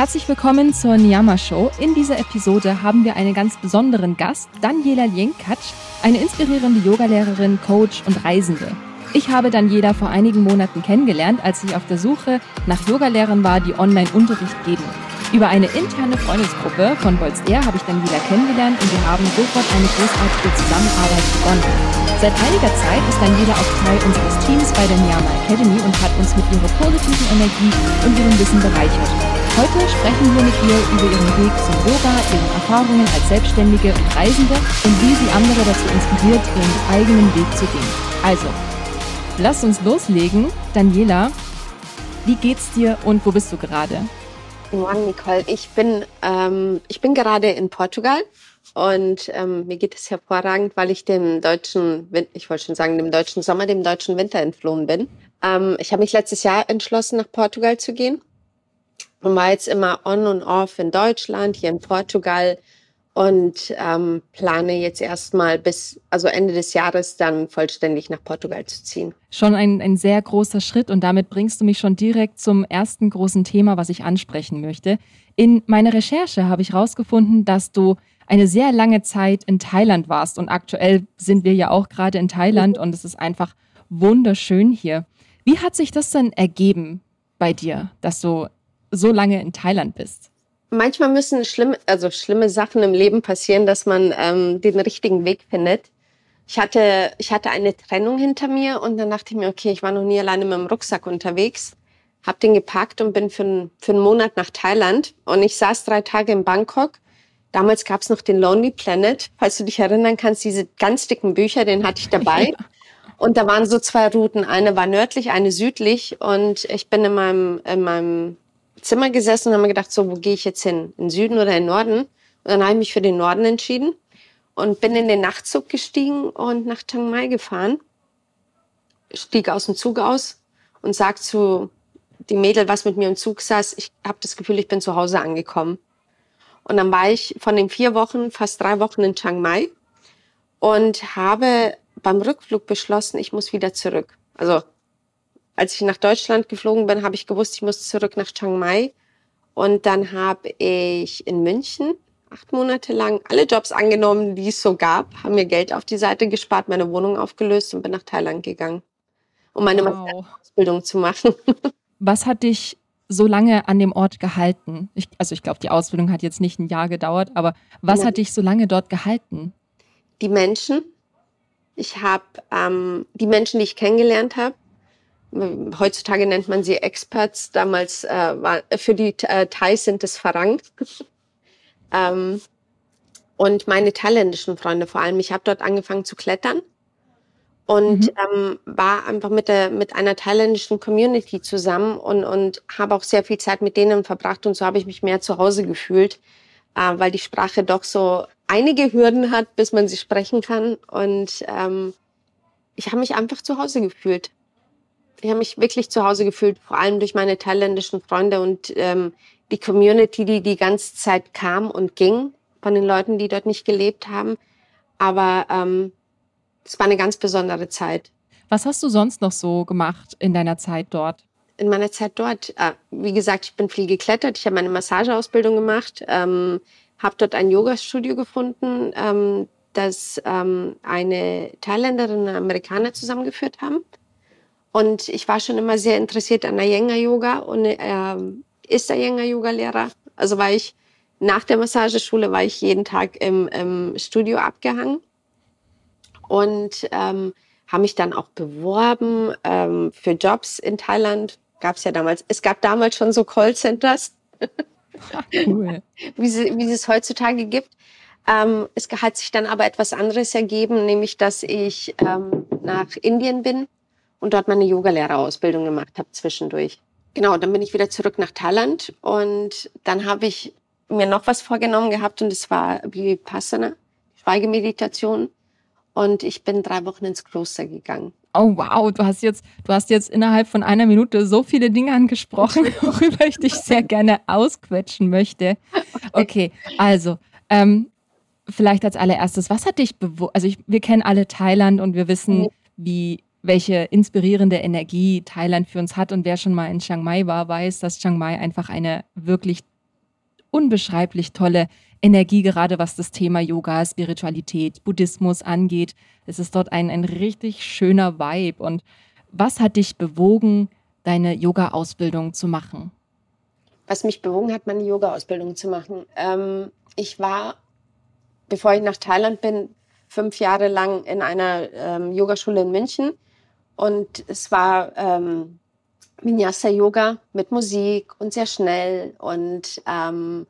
Herzlich willkommen zur Niyama Show. In dieser Episode haben wir einen ganz besonderen Gast, Daniela Lienkatsch, eine inspirierende Yogalehrerin, Coach und Reisende. Ich habe Daniela vor einigen Monaten kennengelernt, als ich auf der Suche nach Yogalehrern war, die Online-Unterricht geben. Über eine interne Freundesgruppe von Bolz Air habe ich Daniela kennengelernt und wir haben sofort eine großartige Zusammenarbeit begonnen. Seit einiger Zeit ist Daniela auch Teil unseres Teams bei der Niyama Academy und hat uns mit ihrer positiven Energie und ihrem Wissen bereichert. Heute sprechen wir mit ihr über ihren Weg zum Yoga, ihre Erfahrungen als Selbstständige und Reisende und wie sie andere dazu inspiriert, ihren eigenen Weg zu gehen. Also, lasst uns loslegen. Daniela, wie geht's dir und wo bist du gerade? Morgen, Nicole. Ich bin, ähm, ich bin gerade in Portugal und ähm, mir geht es hervorragend, weil ich dem deutschen, ich wollte schon sagen, dem deutschen Sommer, dem deutschen Winter entflohen bin. Ähm, ich habe mich letztes Jahr entschlossen, nach Portugal zu gehen und war jetzt immer on und off in Deutschland, hier in Portugal und ähm, plane jetzt erstmal bis also Ende des Jahres dann vollständig nach Portugal zu ziehen. Schon ein, ein sehr großer Schritt und damit bringst du mich schon direkt zum ersten großen Thema, was ich ansprechen möchte. In meiner Recherche habe ich herausgefunden, dass du eine sehr lange Zeit in Thailand warst und aktuell sind wir ja auch gerade in Thailand mhm. und es ist einfach wunderschön hier. Wie hat sich das denn ergeben bei dir, dass du so lange in Thailand bist? manchmal müssen schlimme, also schlimme Sachen im Leben passieren, dass man ähm, den richtigen Weg findet. Ich hatte, ich hatte eine Trennung hinter mir und dann dachte ich mir, okay, ich war noch nie alleine mit dem Rucksack unterwegs, habe den gepackt und bin für, für einen Monat nach Thailand und ich saß drei Tage in Bangkok. Damals gab's noch den Lonely Planet, falls du dich erinnern kannst, diese ganz dicken Bücher, den hatte ich dabei. Ja. Und da waren so zwei Routen, eine war nördlich, eine südlich und ich bin in meinem, in meinem Zimmer gesessen und habe mir gedacht, so, wo gehe ich jetzt hin? In Süden oder in Norden? Und dann habe ich mich für den Norden entschieden und bin in den Nachtzug gestiegen und nach Chiang Mai gefahren. Stieg aus dem Zug aus und sag zu die Mädel, was mit mir im Zug saß, ich habe das Gefühl, ich bin zu Hause angekommen. Und dann war ich von den vier Wochen fast drei Wochen in Chiang Mai und habe beim Rückflug beschlossen, ich muss wieder zurück. Also als ich nach Deutschland geflogen bin, habe ich gewusst, ich muss zurück nach Chiang Mai. Und dann habe ich in München acht Monate lang alle Jobs angenommen, die es so gab, habe mir Geld auf die Seite gespart, meine Wohnung aufgelöst und bin nach Thailand gegangen, um meine wow. Ausbildung zu machen. Was hat dich so lange an dem Ort gehalten? Ich, also ich glaube, die Ausbildung hat jetzt nicht ein Jahr gedauert, aber was ja. hat dich so lange dort gehalten? Die Menschen. Ich habe ähm, die Menschen, die ich kennengelernt habe, heutzutage nennt man sie Experts, damals äh, war, für die äh, Thais sind es Farang. ähm, und meine thailändischen Freunde vor allem. Ich habe dort angefangen zu klettern und mhm. ähm, war einfach mit, der, mit einer thailändischen Community zusammen und, und habe auch sehr viel Zeit mit denen verbracht und so habe ich mich mehr zu Hause gefühlt, äh, weil die Sprache doch so einige Hürden hat, bis man sie sprechen kann und ähm, ich habe mich einfach zu Hause gefühlt ich habe mich wirklich zu Hause gefühlt, vor allem durch meine thailändischen Freunde und ähm, die Community, die die ganze Zeit kam und ging von den Leuten, die dort nicht gelebt haben. Aber ähm, es war eine ganz besondere Zeit. Was hast du sonst noch so gemacht in deiner Zeit dort? In meiner Zeit dort, äh, wie gesagt, ich bin viel geklettert. Ich habe meine Massageausbildung gemacht, ähm, habe dort ein Yoga-Studio gefunden, ähm, das ähm, eine Thailänderin und eine Amerikaner zusammengeführt haben. Und ich war schon immer sehr interessiert an Iyengar-Yoga und ähm, ist Iyengar-Yoga-Lehrer. Also war ich nach der Massageschule war ich jeden Tag im, im Studio abgehangen und ähm, habe mich dann auch beworben ähm, für Jobs in Thailand. Gab es ja damals. Es gab damals schon so Callcenters, cool. wie, sie, wie es heutzutage gibt. Ähm, es hat sich dann aber etwas anderes ergeben, nämlich dass ich ähm, nach Indien bin und dort meine Yogalehrerausbildung gemacht habe zwischendurch. Genau, dann bin ich wieder zurück nach Thailand und dann habe ich mir noch was vorgenommen gehabt und es war Vipassana, Schweigemeditation. Und ich bin drei Wochen ins Kloster gegangen. Oh wow, du hast jetzt, du hast jetzt innerhalb von einer Minute so viele Dinge angesprochen, worüber ich dich sehr gerne ausquetschen möchte. Okay, also ähm, vielleicht als allererstes, was hat dich bewusst? Also ich, wir kennen alle Thailand und wir wissen, wie welche inspirierende Energie Thailand für uns hat. Und wer schon mal in Chiang Mai war, weiß, dass Chiang Mai einfach eine wirklich unbeschreiblich tolle Energie, gerade was das Thema Yoga, Spiritualität, Buddhismus angeht. Es ist dort ein, ein richtig schöner Vibe. Und was hat dich bewogen, deine Yoga-Ausbildung zu machen? Was mich bewogen hat, meine Yoga-Ausbildung zu machen. Ähm, ich war, bevor ich nach Thailand bin, fünf Jahre lang in einer ähm, Yogaschule in München. Und es war ähm, Vinyasa-Yoga mit Musik und sehr schnell. Und ähm,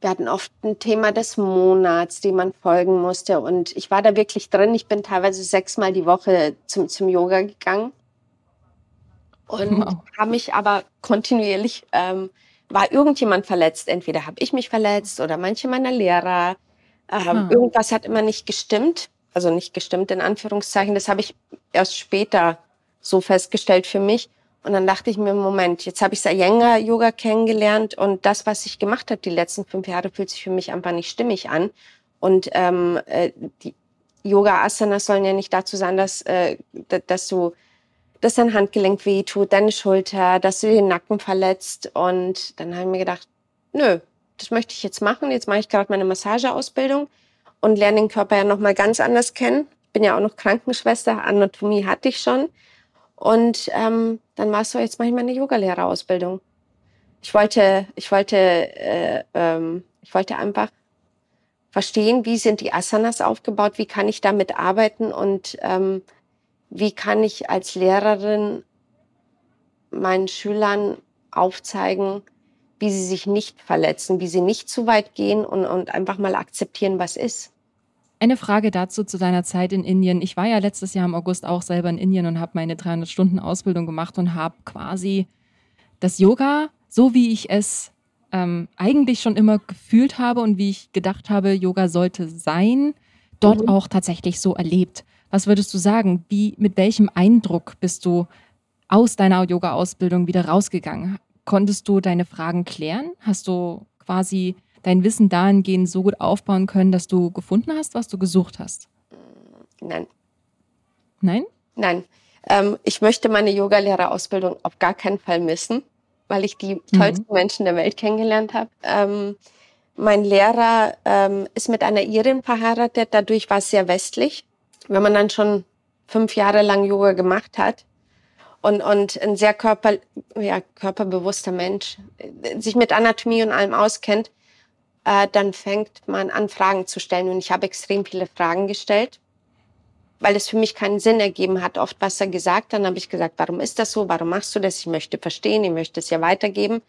wir hatten oft ein Thema des Monats, dem man folgen musste. Und ich war da wirklich drin. Ich bin teilweise sechsmal die Woche zum, zum Yoga gegangen. Und wow. habe mich aber kontinuierlich, ähm, war irgendjemand verletzt. Entweder habe ich mich verletzt oder manche meiner Lehrer. Ähm, ah. Irgendwas hat immer nicht gestimmt. Also nicht gestimmt in Anführungszeichen. Das habe ich erst später so festgestellt für mich. Und dann dachte ich mir, Moment, jetzt habe ich Sayenga Yoga kennengelernt und das, was ich gemacht habe die letzten fünf Jahre, fühlt sich für mich einfach nicht stimmig an. Und ähm, äh, die Yoga Asanas sollen ja nicht dazu sein, dass, äh, dass du dass dein Handgelenk weh tut, deine Schulter, dass du den Nacken verletzt. Und dann habe ich mir gedacht, nö, das möchte ich jetzt machen. Jetzt mache ich gerade meine Massageausbildung und lerne den Körper ja nochmal ganz anders kennen. Bin ja auch noch Krankenschwester, Anatomie hatte ich schon. Und ähm, dann es so, jetzt ich meine Yogalehrerausbildung. Ich wollte, ich wollte, äh, ähm, ich wollte einfach verstehen, wie sind die Asanas aufgebaut, wie kann ich damit arbeiten und ähm, wie kann ich als Lehrerin meinen Schülern aufzeigen, wie sie sich nicht verletzen, wie sie nicht zu weit gehen und, und einfach mal akzeptieren, was ist. Eine Frage dazu zu deiner Zeit in Indien. Ich war ja letztes Jahr im August auch selber in Indien und habe meine 300 Stunden Ausbildung gemacht und habe quasi das Yoga, so wie ich es ähm, eigentlich schon immer gefühlt habe und wie ich gedacht habe, Yoga sollte sein, dort mhm. auch tatsächlich so erlebt. Was würdest du sagen? Wie, mit welchem Eindruck bist du aus deiner Yoga-Ausbildung wieder rausgegangen? Konntest du deine Fragen klären? Hast du quasi dein Wissen dahingehend so gut aufbauen können, dass du gefunden hast, was du gesucht hast? Nein. Nein? Nein. Ähm, ich möchte meine Yogalehrerausbildung auf gar keinen Fall missen, weil ich die mhm. tollsten mhm. Menschen der Welt kennengelernt habe. Ähm, mein Lehrer ähm, ist mit einer Irin verheiratet, dadurch war es sehr westlich. Wenn man dann schon fünf Jahre lang Yoga gemacht hat und, und ein sehr körper, ja, körperbewusster Mensch, äh, sich mit Anatomie und allem auskennt, äh, dann fängt man an, Fragen zu stellen. Und ich habe extrem viele Fragen gestellt, weil es für mich keinen Sinn ergeben hat, oft was er gesagt. Dann habe ich gesagt, warum ist das so? Warum machst du das? Ich möchte verstehen, ich möchte es ja weitergeben.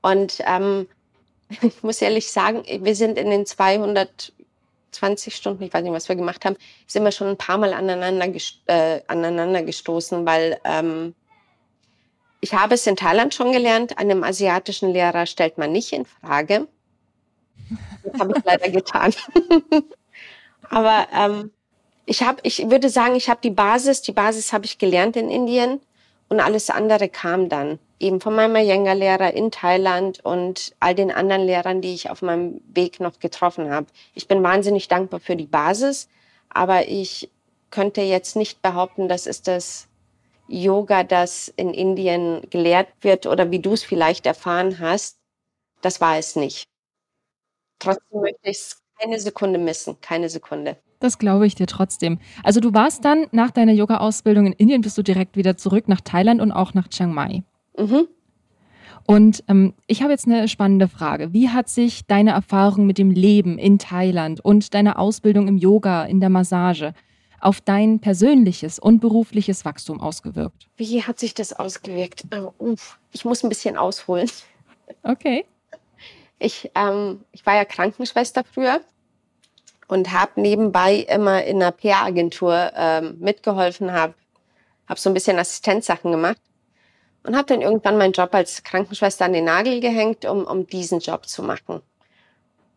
Und ähm, ich muss ehrlich sagen, wir sind in den 220 Stunden, ich weiß nicht, was wir gemacht haben, sind wir schon ein paar Mal aneinander, äh, aneinander gestoßen, weil ähm, ich habe es in Thailand schon gelernt, einem asiatischen Lehrer stellt man nicht in Frage. Das habe ich leider getan. Aber ähm, ich habe, ich würde sagen, ich habe die Basis, die Basis habe ich gelernt in Indien und alles andere kam dann eben von meinem Iyengar-Lehrer in Thailand und all den anderen Lehrern, die ich auf meinem Weg noch getroffen habe. Ich bin wahnsinnig dankbar für die Basis, aber ich könnte jetzt nicht behaupten, das ist das Yoga, das in Indien gelehrt wird oder wie du es vielleicht erfahren hast. Das war es nicht. Trotzdem möchte ich es keine Sekunde missen, keine Sekunde. Das glaube ich dir trotzdem. Also du warst dann nach deiner Yoga-Ausbildung in Indien, bist du direkt wieder zurück nach Thailand und auch nach Chiang Mai. Mhm. Und ähm, ich habe jetzt eine spannende Frage. Wie hat sich deine Erfahrung mit dem Leben in Thailand und deine Ausbildung im Yoga, in der Massage auf dein persönliches und berufliches Wachstum ausgewirkt? Wie hat sich das ausgewirkt? Oh, ich muss ein bisschen ausholen. Okay. Ich, ähm, ich war ja Krankenschwester früher und habe nebenbei immer in einer PR-Agentur ähm, mitgeholfen, habe hab so ein bisschen Assistenzsachen gemacht und habe dann irgendwann meinen Job als Krankenschwester an den Nagel gehängt, um, um diesen Job zu machen.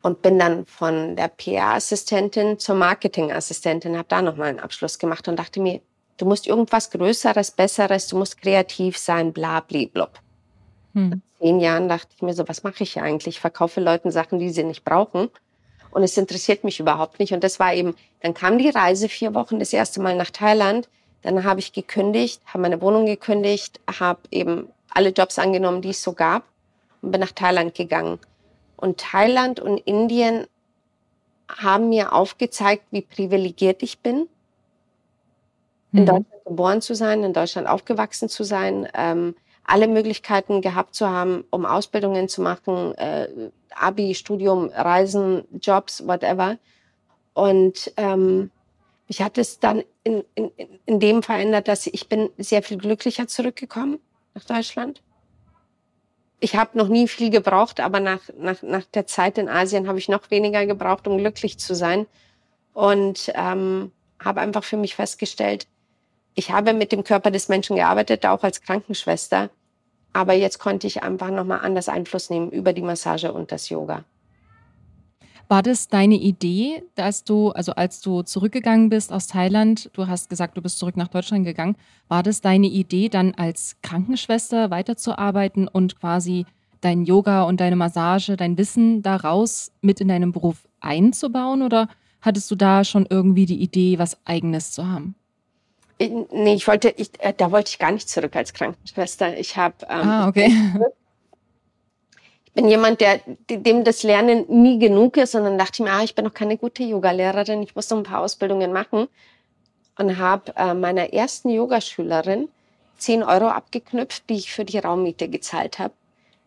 Und bin dann von der PR-Assistentin zur Marketing-Assistentin, habe da nochmal einen Abschluss gemacht und dachte mir, du musst irgendwas Größeres, Besseres, du musst kreativ sein, bla, bla, bla. Hm. Nach zehn Jahren dachte ich mir so, was mache ich hier eigentlich? Ich verkaufe Leuten Sachen, die sie nicht brauchen. Und es interessiert mich überhaupt nicht. Und das war eben, dann kam die Reise vier Wochen das erste Mal nach Thailand. Dann habe ich gekündigt, habe meine Wohnung gekündigt, habe eben alle Jobs angenommen, die es so gab und bin nach Thailand gegangen. Und Thailand und Indien haben mir aufgezeigt, wie privilegiert ich bin, in mhm. Deutschland geboren zu sein, in Deutschland aufgewachsen zu sein, ähm, alle Möglichkeiten gehabt zu haben, um Ausbildungen zu machen, äh, Abi, Studium, Reisen, Jobs, whatever. Und ähm, mich hat es dann in, in, in dem verändert, dass ich bin sehr viel glücklicher zurückgekommen nach Deutschland. Ich habe noch nie viel gebraucht, aber nach, nach, nach der Zeit in Asien habe ich noch weniger gebraucht, um glücklich zu sein. Und ähm, habe einfach für mich festgestellt, ich habe mit dem Körper des Menschen gearbeitet, auch als Krankenschwester. Aber jetzt konnte ich einfach nochmal anders Einfluss nehmen über die Massage und das Yoga. War das deine Idee, dass du, also als du zurückgegangen bist aus Thailand, du hast gesagt, du bist zurück nach Deutschland gegangen, war das deine Idee, dann als Krankenschwester weiterzuarbeiten und quasi dein Yoga und deine Massage, dein Wissen daraus mit in deinem Beruf einzubauen? Oder hattest du da schon irgendwie die Idee, was eigenes zu haben? Nee, ich wollte, ich, äh, da wollte ich gar nicht zurück als Krankenschwester. Ich habe ähm, ah, okay bin jemand, der, dem das Lernen nie genug ist, sondern dachte ich mir, ah, ich bin noch keine gute Yogalehrerin, ich muss noch ein paar Ausbildungen machen und habe äh, meiner ersten Yogaschülerin 10 Euro abgeknüpft, die ich für die Raummiete gezahlt habe.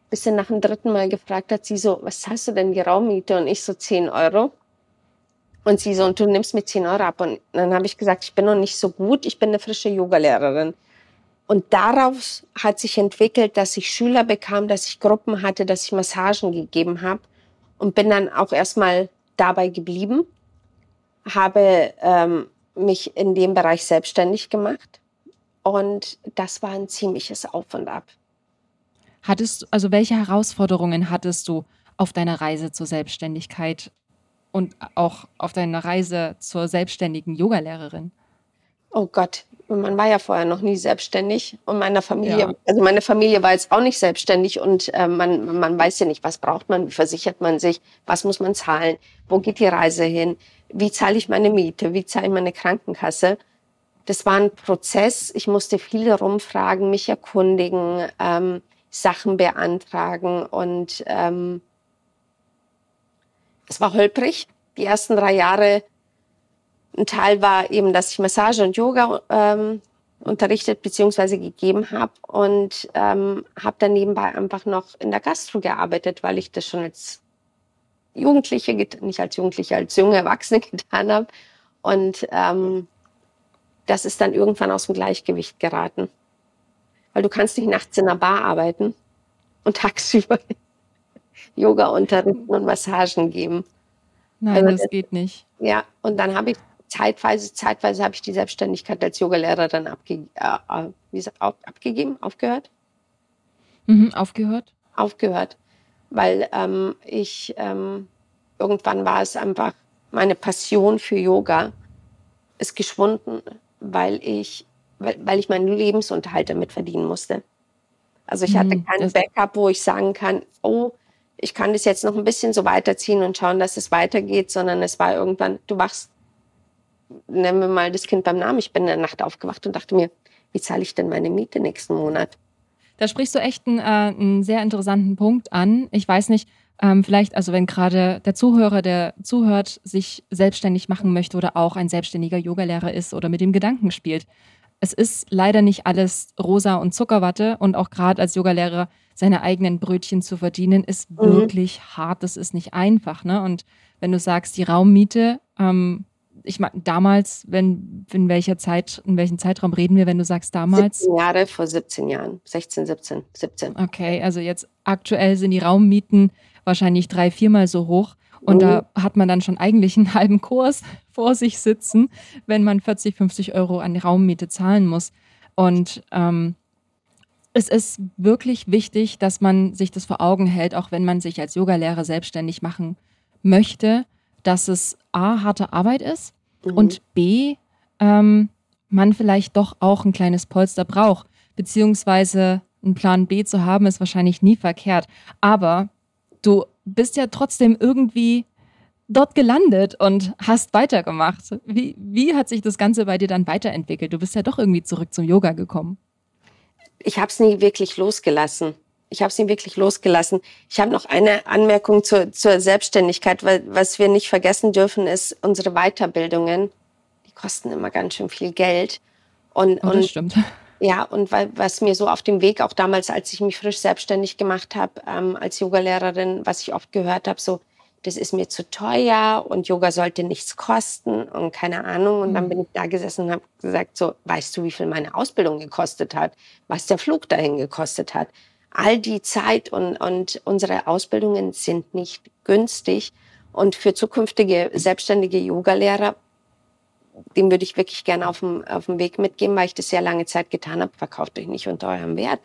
Bis sie nach dem dritten Mal gefragt hat, sie so, was zahlst du denn die Raummiete? Und ich so 10 Euro. Und sie so, und du nimmst mir 10 Euro ab. Und dann habe ich gesagt, ich bin noch nicht so gut, ich bin eine frische Yogalehrerin. Und daraus hat sich entwickelt, dass ich Schüler bekam, dass ich Gruppen hatte, dass ich Massagen gegeben habe und bin dann auch erstmal dabei geblieben, habe ähm, mich in dem Bereich selbstständig gemacht und das war ein ziemliches Auf und Ab. Hattest also welche Herausforderungen hattest du auf deiner Reise zur Selbstständigkeit und auch auf deiner Reise zur selbstständigen Yogalehrerin? Oh Gott, man war ja vorher noch nie selbstständig und meiner Familie, ja. also meine Familie war jetzt auch nicht selbstständig und äh, man, man weiß ja nicht, was braucht man, wie versichert man sich, was muss man zahlen, wo geht die Reise hin, wie zahle ich meine Miete, wie zahle ich meine Krankenkasse. Das war ein Prozess. Ich musste viel rumfragen, mich erkundigen, ähm, Sachen beantragen und ähm, es war holprig. Die ersten drei Jahre ein Teil war eben, dass ich Massage und Yoga ähm, unterrichtet bzw. gegeben habe und ähm, habe dann nebenbei einfach noch in der Gastro gearbeitet, weil ich das schon als Jugendliche, nicht als Jugendliche, als junge Erwachsene getan habe. Und ähm, das ist dann irgendwann aus dem Gleichgewicht geraten. Weil du kannst nicht nachts in einer Bar arbeiten und tagsüber Yoga unterrichten und Massagen geben. Nein, also das, geht nicht. Ja, und dann habe ich zeitweise, zeitweise habe ich die Selbstständigkeit als Yogalehrerin abge äh, äh, wie sagt, auf, abgegeben, aufgehört. Mhm, aufgehört? Aufgehört, weil ähm, ich ähm, irgendwann war es einfach meine Passion für Yoga ist geschwunden, weil ich, weil, weil ich meinen Lebensunterhalt damit verdienen musste. Also ich hatte mhm, kein Backup, wo ich sagen kann, oh, ich kann das jetzt noch ein bisschen so weiterziehen und schauen, dass es weitergeht, sondern es war irgendwann, du wachst nennen wir mal das Kind beim Namen. Ich bin in der Nacht aufgewacht und dachte mir, wie zahle ich denn meine Miete nächsten Monat? Da sprichst du echt einen, äh, einen sehr interessanten Punkt an. Ich weiß nicht, ähm, vielleicht, also wenn gerade der Zuhörer, der zuhört, sich selbstständig machen möchte oder auch ein selbstständiger Yogalehrer ist oder mit dem Gedanken spielt. Es ist leider nicht alles rosa und Zuckerwatte und auch gerade als Yogalehrer seine eigenen Brötchen zu verdienen, ist mhm. wirklich hart. Das ist nicht einfach. Ne? Und wenn du sagst, die Raummiete ähm, ich meine, damals, wenn, in welcher Zeit, in welchem Zeitraum reden wir, wenn du sagst damals? 17 Jahre, vor 17 Jahren, 16, 17, 17. Okay, also jetzt aktuell sind die Raummieten wahrscheinlich drei, viermal so hoch. Und mhm. da hat man dann schon eigentlich einen halben Kurs vor sich sitzen, wenn man 40, 50 Euro an Raummiete zahlen muss. Und ähm, es ist wirklich wichtig, dass man sich das vor Augen hält, auch wenn man sich als Yogalehrer selbstständig machen möchte, dass es A, harte Arbeit ist mhm. und B, ähm, man vielleicht doch auch ein kleines Polster braucht. Beziehungsweise einen Plan B zu haben, ist wahrscheinlich nie verkehrt. Aber du bist ja trotzdem irgendwie dort gelandet und hast weitergemacht. Wie, wie hat sich das Ganze bei dir dann weiterentwickelt? Du bist ja doch irgendwie zurück zum Yoga gekommen. Ich habe es nie wirklich losgelassen. ich habe es nie wirklich losgelassen. Ich habe noch eine Anmerkung zur, zur Selbstständigkeit, weil was wir nicht vergessen dürfen, ist unsere Weiterbildungen. Die kosten immer ganz schön viel Geld. Und, oh, das und stimmt. Ja, und weil, was mir so auf dem Weg, auch damals, als ich mich frisch selbstständig gemacht habe, ähm, als Yogalehrerin, was ich oft gehört habe, so, das ist mir zu teuer und Yoga sollte nichts kosten und keine Ahnung. Und dann mhm. bin ich da gesessen und habe gesagt, so, weißt du, wie viel meine Ausbildung gekostet hat, was der Flug dahin gekostet hat. All die Zeit und, und unsere Ausbildungen sind nicht günstig. Und für zukünftige selbstständige Yogalehrer, dem würde ich wirklich gerne auf dem, auf dem Weg mitgeben, weil ich das sehr lange Zeit getan habe, verkauft euch nicht unter eurem Wert.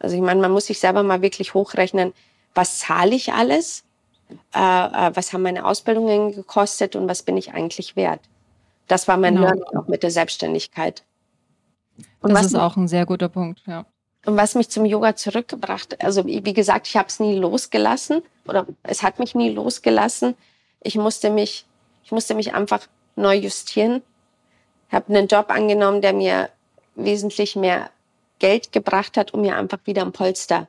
Also ich meine, man muss sich selber mal wirklich hochrechnen, was zahle ich alles äh, äh, was haben meine Ausbildungen gekostet und was bin ich eigentlich wert. Das war mein genau. Learning auch mit der Selbstständigkeit. Und das ist auch ein sehr guter Punkt, ja. Und was mich zum Yoga zurückgebracht, also wie gesagt, ich habe es nie losgelassen oder es hat mich nie losgelassen. Ich musste mich, ich musste mich einfach neu justieren. Ich habe einen Job angenommen, der mir wesentlich mehr Geld gebracht hat, um mir einfach wieder ein Polster,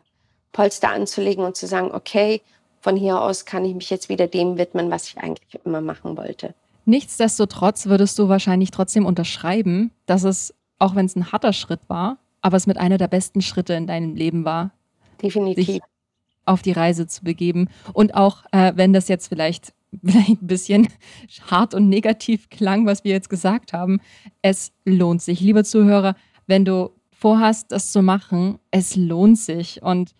Polster anzulegen und zu sagen, okay, von hier aus kann ich mich jetzt wieder dem widmen, was ich eigentlich immer machen wollte. Nichtsdestotrotz würdest du wahrscheinlich trotzdem unterschreiben, dass es, auch wenn es ein harter Schritt war, aber es mit einer der besten Schritte in deinem Leben war. Definitiv. Sich auf die Reise zu begeben. Und auch, äh, wenn das jetzt vielleicht, vielleicht ein bisschen hart und negativ klang, was wir jetzt gesagt haben, es lohnt sich. Liebe Zuhörer, wenn du vorhast, das zu machen, es lohnt sich. Und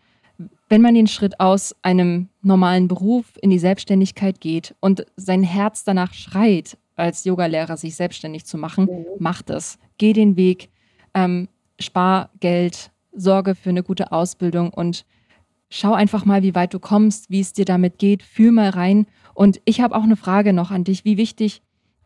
wenn man den Schritt aus einem normalen Beruf in die Selbstständigkeit geht und sein Herz danach schreit, als Yogalehrer sich selbstständig zu machen, mhm. macht es. Geh den Weg, ähm, spar Geld, sorge für eine gute Ausbildung und schau einfach mal, wie weit du kommst, wie es dir damit geht, fühl mal rein. Und ich habe auch eine Frage noch an dich. Wie wichtig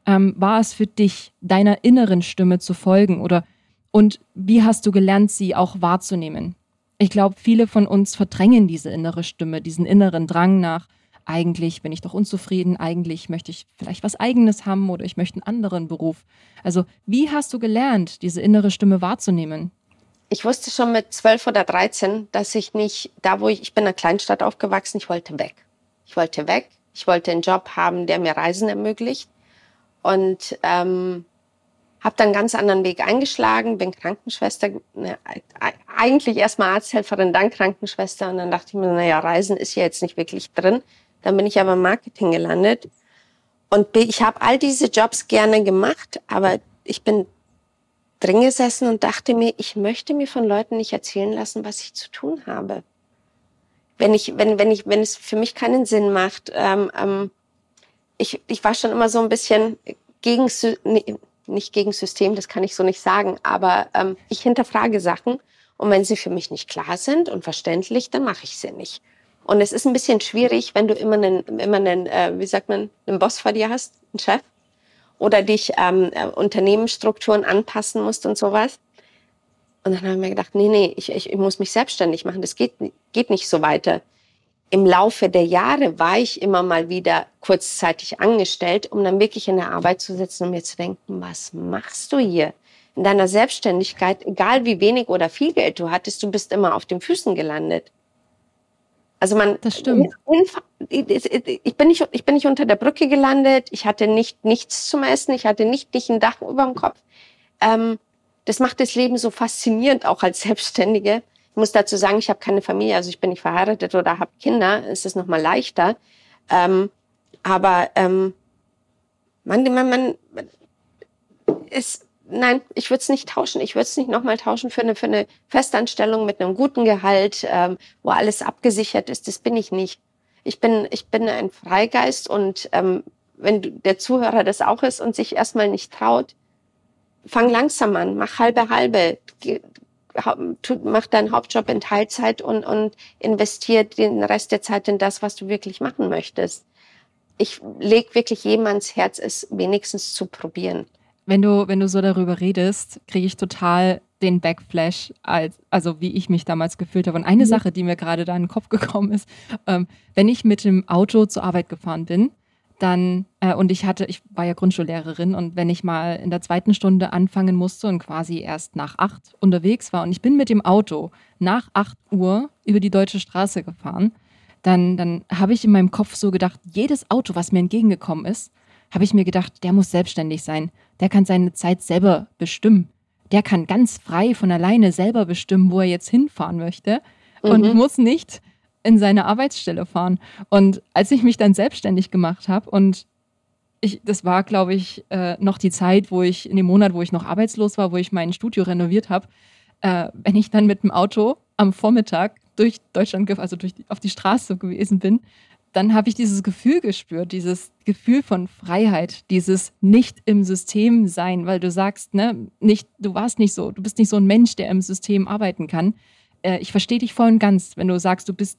ähm, war es für dich, deiner inneren Stimme zu folgen? Oder und wie hast du gelernt, sie auch wahrzunehmen? Ich glaube, viele von uns verdrängen diese innere Stimme, diesen inneren Drang nach, eigentlich bin ich doch unzufrieden, eigentlich möchte ich vielleicht was eigenes haben oder ich möchte einen anderen Beruf. Also, wie hast du gelernt, diese innere Stimme wahrzunehmen? Ich wusste schon mit zwölf oder dreizehn, dass ich nicht, da wo ich, ich bin in einer Kleinstadt aufgewachsen, ich wollte weg. Ich wollte weg. Ich wollte einen Job haben, der mir Reisen ermöglicht. Und ähm, habe dann einen ganz anderen Weg eingeschlagen, bin Krankenschwester, ne, eigentlich erstmal Arzthelferin, dann Krankenschwester und dann dachte ich mir, naja, Reisen ist ja jetzt nicht wirklich drin. Dann bin ich aber im Marketing gelandet und ich habe all diese Jobs gerne gemacht, aber ich bin drin gesessen und dachte mir, ich möchte mir von Leuten nicht erzählen lassen, was ich zu tun habe. Wenn ich, wenn, wenn ich, wenn es für mich keinen Sinn macht, ähm, ähm, ich, ich war schon immer so ein bisschen gegen, nicht gegen System, das kann ich so nicht sagen, aber ähm, ich hinterfrage Sachen und wenn sie für mich nicht klar sind und verständlich, dann mache ich sie nicht. Und es ist ein bisschen schwierig, wenn du immer einen, immer einen äh, wie sagt man, einen Boss vor dir hast, einen Chef, oder dich ähm, äh, Unternehmensstrukturen anpassen musst und sowas. Und dann habe ich mir gedacht, nee, nee, ich, ich, ich muss mich selbstständig machen, das geht, geht nicht so weiter im Laufe der Jahre war ich immer mal wieder kurzzeitig angestellt, um dann wirklich in der Arbeit zu sitzen und mir zu denken, was machst du hier? In deiner Selbstständigkeit, egal wie wenig oder viel Geld du hattest, du bist immer auf den Füßen gelandet. Also man, das stimmt. Ich bin nicht, ich bin nicht unter der Brücke gelandet. Ich hatte nicht nichts zum Essen. Ich hatte nicht dich ein Dach über dem Kopf. Ähm, das macht das Leben so faszinierend, auch als Selbstständige. Ich muss dazu sagen, ich habe keine Familie, also ich bin nicht verheiratet oder habe Kinder. Es ist noch mal leichter. Ähm, aber ähm, man, man, man ist nein, ich würde es nicht tauschen. Ich würde es nicht nochmal tauschen für eine, für eine Festanstellung mit einem guten Gehalt, ähm, wo alles abgesichert ist. Das bin ich nicht. Ich bin, ich bin ein Freigeist und ähm, wenn der Zuhörer das auch ist und sich erstmal nicht traut, fang langsam an, mach halbe halbe, mach deinen Hauptjob in Teilzeit und, und investier den Rest der Zeit in das, was du wirklich machen möchtest. Ich leg wirklich jedem ans Herz, es wenigstens zu probieren. Wenn du, wenn du so darüber redest, kriege ich total den Backflash, als, also wie ich mich damals gefühlt habe. Und eine mhm. Sache, die mir gerade da in den Kopf gekommen ist, ähm, wenn ich mit dem Auto zur Arbeit gefahren bin, dann, äh, und ich hatte, ich war ja Grundschullehrerin und wenn ich mal in der zweiten Stunde anfangen musste und quasi erst nach acht unterwegs war und ich bin mit dem Auto nach acht Uhr über die deutsche Straße gefahren, dann, dann habe ich in meinem Kopf so gedacht, jedes Auto, was mir entgegengekommen ist, habe ich mir gedacht, der muss selbstständig sein. Der kann seine Zeit selber bestimmen. Der kann ganz frei von alleine selber bestimmen, wo er jetzt hinfahren möchte und mhm. muss nicht in seine Arbeitsstelle fahren. Und als ich mich dann selbstständig gemacht habe und ich, das war, glaube ich, äh, noch die Zeit, wo ich in dem Monat, wo ich noch arbeitslos war, wo ich mein Studio renoviert habe, äh, wenn ich dann mit dem Auto am Vormittag durch Deutschland, also durch die, auf die Straße gewesen bin, dann habe ich dieses Gefühl gespürt, dieses Gefühl von Freiheit, dieses nicht im System sein, weil du sagst, ne, nicht, du warst nicht so, du bist nicht so ein Mensch, der im System arbeiten kann. Äh, ich verstehe dich voll und ganz, wenn du sagst, du bist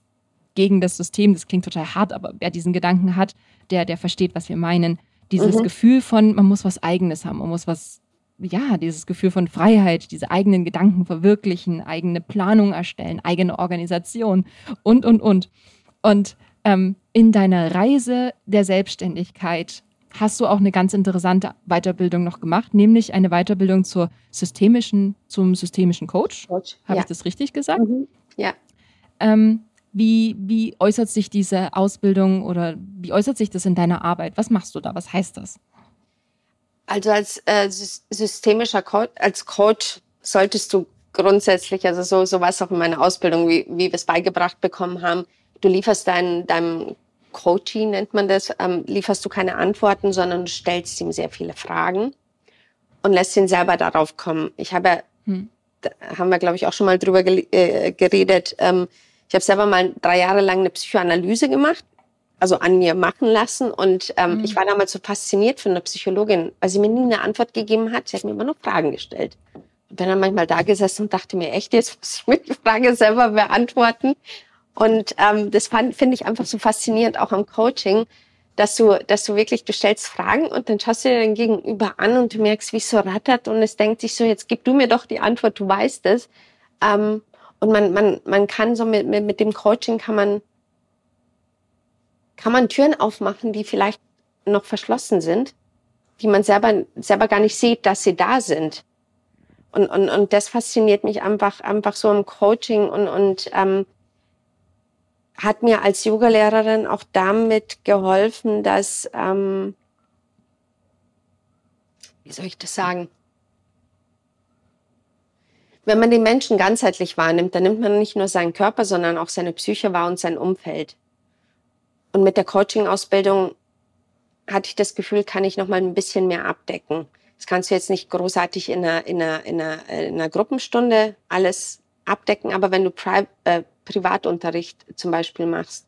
gegen das System, das klingt total hart, aber wer diesen Gedanken hat, der, der versteht, was wir meinen. Dieses mhm. Gefühl von, man muss was Eigenes haben, man muss was, ja, dieses Gefühl von Freiheit, diese eigenen Gedanken verwirklichen, eigene Planung erstellen, eigene Organisation und, und, und. Und ähm, in deiner Reise der Selbstständigkeit hast du auch eine ganz interessante Weiterbildung noch gemacht, nämlich eine Weiterbildung zur systemischen, zum systemischen Coach. Coach Habe ja. ich das richtig gesagt? Mhm. Ja. Ähm, wie, wie äußert sich diese Ausbildung oder wie äußert sich das in deiner Arbeit? Was machst du da? Was heißt das? Also als äh, systemischer Coach, als Coach solltest du grundsätzlich, also so, so war es auch in meiner Ausbildung, wie, wie wir es beigebracht bekommen haben, du lieferst dein, deinem Coaching, nennt man das, ähm, lieferst du keine Antworten, sondern du stellst ihm sehr viele Fragen und lässt ihn selber darauf kommen. Ich habe, hm. da haben wir, glaube ich, auch schon mal drüber äh, geredet, ähm, ich habe selber mal drei Jahre lang eine Psychoanalyse gemacht, also an mir machen lassen. Und ähm, mhm. ich war damals so fasziniert von der Psychologin, weil sie mir nie eine Antwort gegeben hat. Sie hat mir immer nur Fragen gestellt. Ich bin dann manchmal da gesessen und dachte mir, echt, jetzt muss ich mir die Frage selber beantworten. Und ähm, das finde ich einfach so faszinierend, auch am Coaching, dass du, dass du wirklich, du stellst Fragen und dann schaust du dir dein Gegenüber an und du merkst, wie es so rattert und es denkt sich so, jetzt gib du mir doch die Antwort, du weißt es. Ähm, und man, man, man kann so mit, mit, mit dem Coaching kann man, kann man Türen aufmachen, die vielleicht noch verschlossen sind, die man selber, selber gar nicht sieht, dass sie da sind. Und, und, und das fasziniert mich einfach, einfach so im Coaching und, und ähm, hat mir als Yogalehrerin auch damit geholfen, dass, ähm, wie soll ich das sagen? Wenn man den Menschen ganzheitlich wahrnimmt, dann nimmt man nicht nur seinen Körper, sondern auch seine Psyche wahr und sein Umfeld. Und mit der Coaching-Ausbildung hatte ich das Gefühl, kann ich noch mal ein bisschen mehr abdecken. Das kannst du jetzt nicht großartig in einer, in einer, in einer, in einer Gruppenstunde alles abdecken, aber wenn du Pri äh, Privatunterricht zum Beispiel machst,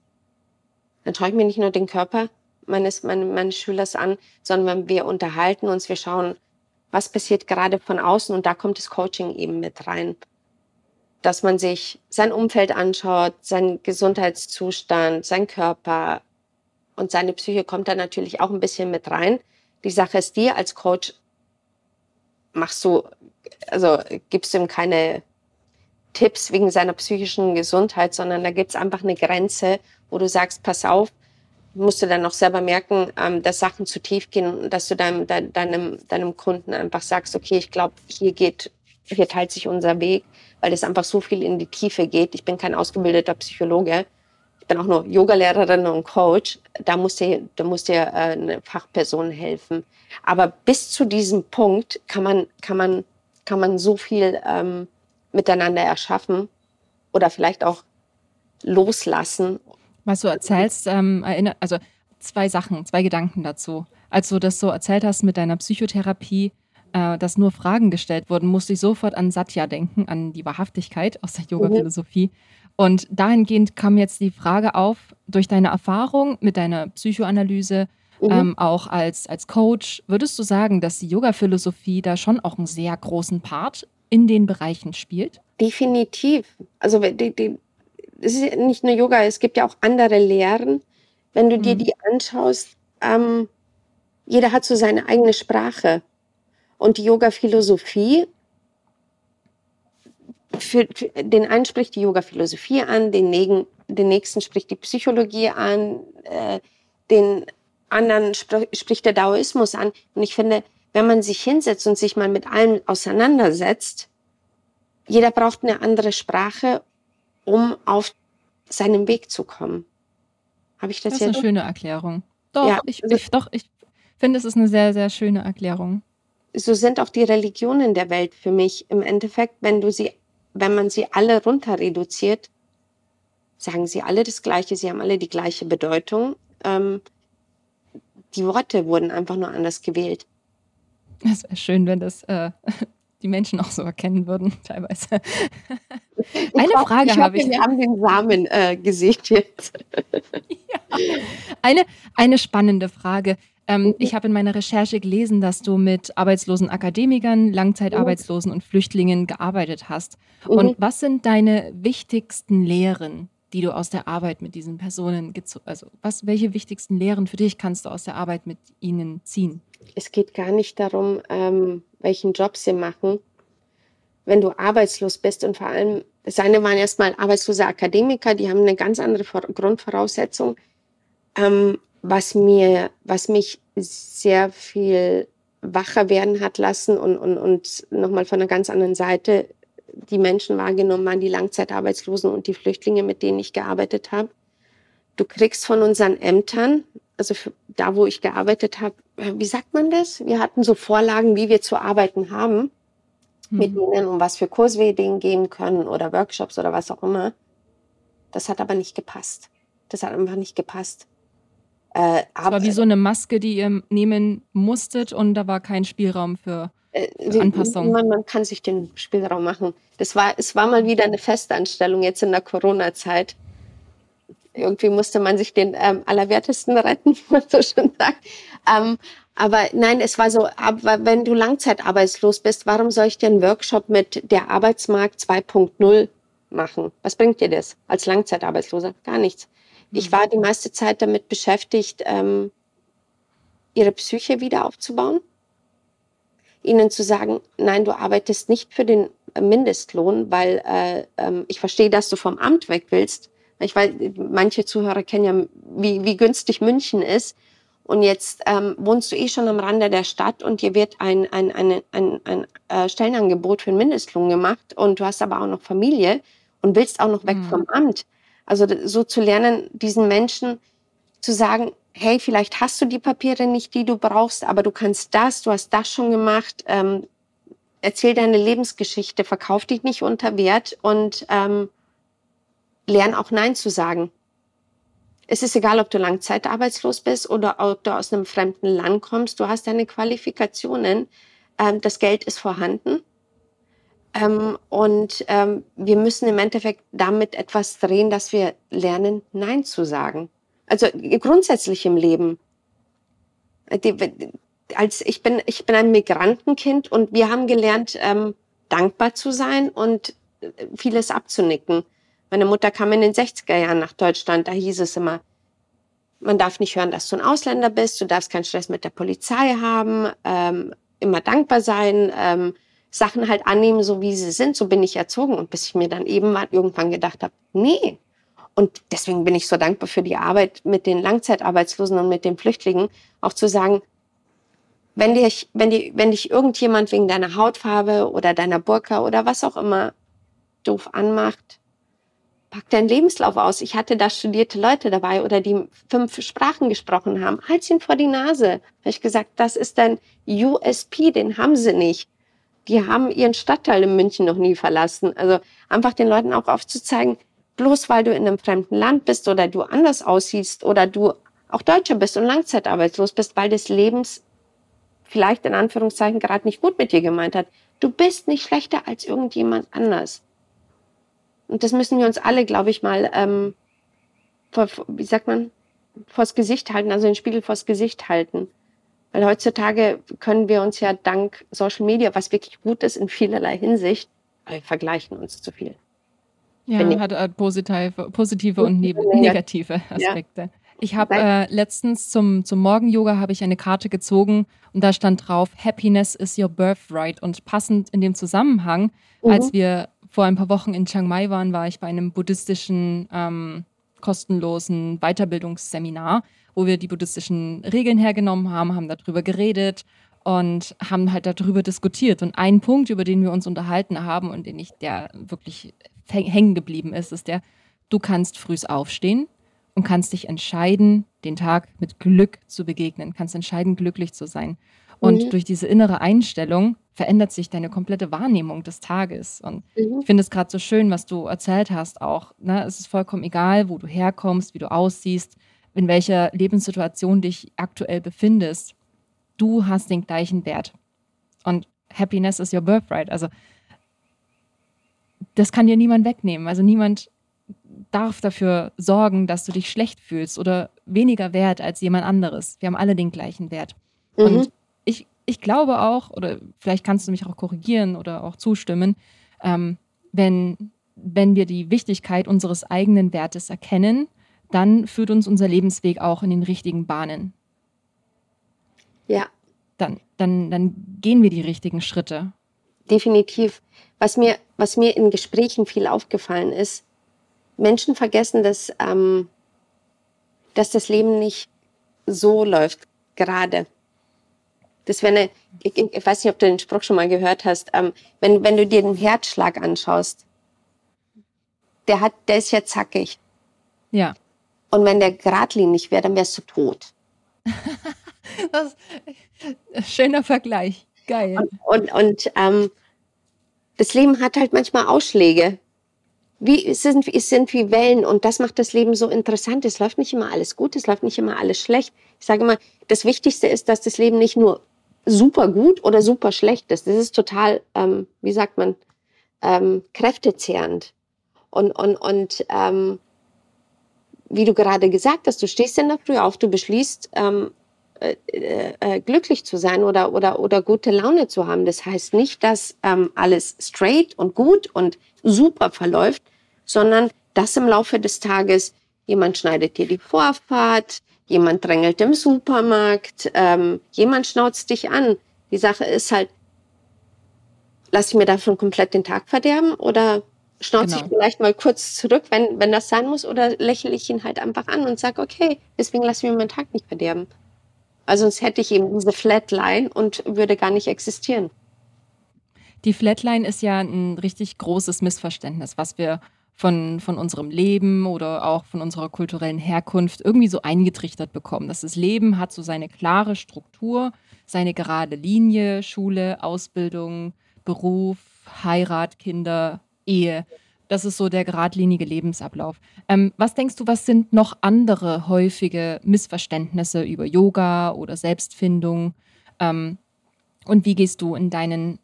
dann schaue ich mir nicht nur den Körper meines, meine, meines Schülers an, sondern wir unterhalten uns, wir schauen, was passiert gerade von außen und da kommt das Coaching eben mit rein. Dass man sich sein Umfeld anschaut, seinen Gesundheitszustand, sein Körper und seine Psyche kommt da natürlich auch ein bisschen mit rein. Die Sache ist die, als Coach machst du, also gibst du ihm keine Tipps wegen seiner psychischen Gesundheit, sondern da gibt's einfach eine Grenze, wo du sagst, pass auf, musst du dann noch selber merken, ähm, dass Sachen zu tief gehen, dass du deinem, deinem, deinem Kunden einfach sagst, okay, ich glaube, hier geht, hier teilt sich unser Weg, weil das einfach so viel in die Tiefe geht. Ich bin kein ausgebildeter Psychologe. Ich bin auch nur Yogalehrerin und Coach. Da muss dir, da muss dir äh, eine Fachperson helfen. Aber bis zu diesem Punkt kann man, kann man, kann man so viel ähm, miteinander erschaffen oder vielleicht auch loslassen was du erzählst, ähm, erinnert, also zwei Sachen, zwei Gedanken dazu. Als du das so erzählt hast mit deiner Psychotherapie, äh, dass nur Fragen gestellt wurden, musste ich sofort an Satya denken, an die Wahrhaftigkeit aus der Yoga-Philosophie. Mhm. Und dahingehend kam jetzt die Frage auf, durch deine Erfahrung mit deiner Psychoanalyse, mhm. ähm, auch als, als Coach, würdest du sagen, dass die Yoga-Philosophie da schon auch einen sehr großen Part in den Bereichen spielt? Definitiv. Also die, die, es ist nicht nur Yoga, es gibt ja auch andere Lehren. Wenn du mhm. dir die anschaust, ähm, jeder hat so seine eigene Sprache. Und die Yoga-Philosophie, für, für, den einen spricht die Yoga-Philosophie an, den, den nächsten spricht die Psychologie an, äh, den anderen spr spricht der Daoismus an. Und ich finde, wenn man sich hinsetzt und sich mal mit allem auseinandersetzt, jeder braucht eine andere Sprache, um auf seinen Weg zu kommen. Habe ich das? Das ist eine schöne Erklärung. Doch, ja, ich, also ich, doch, ich finde, es ist eine sehr, sehr schöne Erklärung. So sind auch die Religionen der Welt für mich im Endeffekt, wenn du sie, wenn man sie alle runter reduziert, sagen sie alle das Gleiche, sie haben alle die gleiche Bedeutung. Ähm, die Worte wurden einfach nur anders gewählt. Es wäre schön, wenn das äh, die Menschen auch so erkennen würden, teilweise. Eine hoffe, Frage habe ich. Wir haben den Samen äh, gesät jetzt. ja. eine, eine spannende Frage. Ähm, mhm. Ich habe in meiner Recherche gelesen, dass du mit arbeitslosen Akademikern, Langzeitarbeitslosen und Flüchtlingen gearbeitet hast. Mhm. Und was sind deine wichtigsten Lehren, die du aus der Arbeit mit diesen Personen, also was, welche wichtigsten Lehren für dich kannst du aus der Arbeit mit ihnen ziehen? Es geht gar nicht darum, ähm, welchen Job sie machen. Wenn du arbeitslos bist und vor allem, seine waren erstmal arbeitslose Akademiker, die haben eine ganz andere Grundvoraussetzung. Ähm, was mir, was mich sehr viel wacher werden hat lassen und, und, und nochmal von einer ganz anderen Seite die Menschen wahrgenommen waren, die Langzeitarbeitslosen und die Flüchtlinge, mit denen ich gearbeitet habe. Du kriegst von unseren Ämtern, also da, wo ich gearbeitet habe, äh, wie sagt man das? Wir hatten so Vorlagen, wie wir zu arbeiten haben, mhm. mit ihnen, um was für Kurs wir denen geben können oder Workshops oder was auch immer. Das hat aber nicht gepasst. Das hat einfach nicht gepasst. Äh, das war wie so eine Maske, die ihr nehmen musstet und da war kein Spielraum für äh, Anpassung. Man, man, kann sich den Spielraum machen. Das war, es war mal wieder eine Festanstellung jetzt in der Corona-Zeit. Irgendwie musste man sich den ähm, Allerwertesten retten, wie man so schon sagt. Ähm, aber nein, es war so, aber wenn du langzeitarbeitslos bist, warum soll ich dir einen Workshop mit der Arbeitsmarkt 2.0 machen? Was bringt dir das als Langzeitarbeitsloser? Gar nichts. Ich war die meiste Zeit damit beschäftigt, ähm, ihre Psyche wieder aufzubauen. Ihnen zu sagen, nein, du arbeitest nicht für den Mindestlohn, weil äh, ähm, ich verstehe, dass du vom Amt weg willst. Ich weiß, manche Zuhörer kennen ja, wie, wie günstig München ist. Und jetzt ähm, wohnst du eh schon am Rande der Stadt und dir wird ein, ein, ein, ein, ein äh, Stellenangebot für den Mindestlohn gemacht und du hast aber auch noch Familie und willst auch noch weg mhm. vom Amt. Also so zu lernen, diesen Menschen zu sagen, hey, vielleicht hast du die Papiere nicht, die du brauchst, aber du kannst das, du hast das schon gemacht. Ähm, erzähl deine Lebensgeschichte, verkauf dich nicht unter Wert und ähm, lern auch Nein zu sagen. Es ist egal, ob du langzeitarbeitslos bist oder ob du aus einem fremden Land kommst. Du hast deine Qualifikationen. Ähm, das Geld ist vorhanden. Ähm, und ähm, wir müssen im Endeffekt damit etwas drehen, dass wir lernen, Nein zu sagen. Also grundsätzlich im Leben. Als ich bin, ich bin ein Migrantenkind und wir haben gelernt, dankbar zu sein und äh, vieles abzunicken. Meine Mutter kam in den 60er Jahren nach Deutschland, da hieß es immer, man darf nicht hören, dass du ein Ausländer bist, du darfst keinen Stress mit der Polizei haben, ähm, immer dankbar sein, ähm, Sachen halt annehmen, so wie sie sind. So bin ich erzogen. Und bis ich mir dann eben mal irgendwann gedacht habe, nee. Und deswegen bin ich so dankbar für die Arbeit mit den Langzeitarbeitslosen und mit den Flüchtlingen, auch zu sagen, wenn dich, wenn, die, wenn dich irgendjemand wegen deiner Hautfarbe oder deiner Burka oder was auch immer doof anmacht, pack deinen Lebenslauf aus. Ich hatte da studierte Leute dabei oder die fünf Sprachen gesprochen haben. Halt ihn vor die Nase. Habe ich gesagt, das ist dein USP, den haben sie nicht die haben ihren Stadtteil in München noch nie verlassen. Also einfach den Leuten auch aufzuzeigen, bloß weil du in einem fremden Land bist oder du anders aussiehst oder du auch Deutscher bist und langzeitarbeitslos bist, weil des Lebens vielleicht in Anführungszeichen gerade nicht gut mit dir gemeint hat. Du bist nicht schlechter als irgendjemand anders. Und das müssen wir uns alle, glaube ich, mal, ähm, vor, wie sagt man, vors Gesicht halten, also den Spiegel vors Gesicht halten. Weil heutzutage können wir uns ja dank Social Media, was wirklich gut ist in vielerlei Hinsicht, wir vergleichen uns zu viel. Ja, hat, hat positive, positive und ne negative Aspekte. Ja. Ich habe äh, letztens zum, zum Morgen-Yoga habe ich eine Karte gezogen und da stand drauf, Happiness is your birthright. Und passend in dem Zusammenhang, mhm. als wir vor ein paar Wochen in Chiang Mai waren, war ich bei einem buddhistischen ähm, kostenlosen Weiterbildungsseminar, wo wir die buddhistischen Regeln hergenommen haben, haben darüber geredet und haben halt darüber diskutiert. Und ein Punkt, über den wir uns unterhalten haben und den ich, der wirklich hängen geblieben ist, ist der, du kannst frühs aufstehen und kannst dich entscheiden, den Tag mit Glück zu begegnen, kannst entscheiden, glücklich zu sein. Und mhm. durch diese innere Einstellung verändert sich deine komplette Wahrnehmung des Tages. Und mhm. ich finde es gerade so schön, was du erzählt hast auch. Ne? Es ist vollkommen egal, wo du herkommst, wie du aussiehst, in welcher Lebenssituation dich aktuell befindest du hast den gleichen Wert. Und Happiness is your birthright. Also das kann dir niemand wegnehmen. Also niemand darf dafür sorgen, dass du dich schlecht fühlst oder weniger wert als jemand anderes. Wir haben alle den gleichen Wert. Mhm. Und ich, glaube auch, oder vielleicht kannst du mich auch korrigieren oder auch zustimmen, ähm, wenn, wenn wir die Wichtigkeit unseres eigenen Wertes erkennen, dann führt uns unser Lebensweg auch in den richtigen Bahnen. Ja. Dann, dann, dann gehen wir die richtigen Schritte. Definitiv. Was mir, was mir in Gesprächen viel aufgefallen ist, Menschen vergessen, dass, ähm, dass das Leben nicht so läuft, gerade. Das wäre eine, ich, ich, weiß nicht, ob du den Spruch schon mal gehört hast, ähm, wenn, wenn du dir den Herzschlag anschaust, der hat, der ist ja zackig. Ja. Und wenn der geradlinig wäre, dann wärst du tot. Das, schöner Vergleich. Geil. Und, und, und ähm, das Leben hat halt manchmal Ausschläge. Wie, es, sind, es sind wie Wellen und das macht das Leben so interessant. Es läuft nicht immer alles gut, es läuft nicht immer alles schlecht. Ich sage immer, das Wichtigste ist, dass das Leben nicht nur super gut oder super schlecht ist. Das ist total, ähm, wie sagt man, ähm, kräftezehrend. Und, und, und ähm, wie du gerade gesagt hast, du stehst in der Früh auf, du beschließt, ähm, äh, äh, glücklich zu sein oder, oder, oder gute Laune zu haben. Das heißt nicht, dass ähm, alles straight und gut und super verläuft, sondern dass im Laufe des Tages jemand schneidet dir die Vorfahrt, jemand drängelt im Supermarkt, ähm, jemand schnauzt dich an. Die Sache ist halt, lass ich mir davon komplett den Tag verderben oder schnauze genau. ich vielleicht mal kurz zurück, wenn, wenn das sein muss, oder lächle ich ihn halt einfach an und sage, okay, deswegen lass ich mir meinen Tag nicht verderben. Also sonst hätte ich eben diese Flatline und würde gar nicht existieren. Die Flatline ist ja ein richtig großes Missverständnis, was wir von, von unserem Leben oder auch von unserer kulturellen Herkunft irgendwie so eingetrichtert bekommen. Dass das Leben hat so seine klare Struktur, seine gerade Linie, Schule, Ausbildung, Beruf, Heirat, Kinder, Ehe. Das ist so der geradlinige Lebensablauf. Ähm, was denkst du, was sind noch andere häufige Missverständnisse über Yoga oder Selbstfindung? Ähm, und wie gehst du in deinen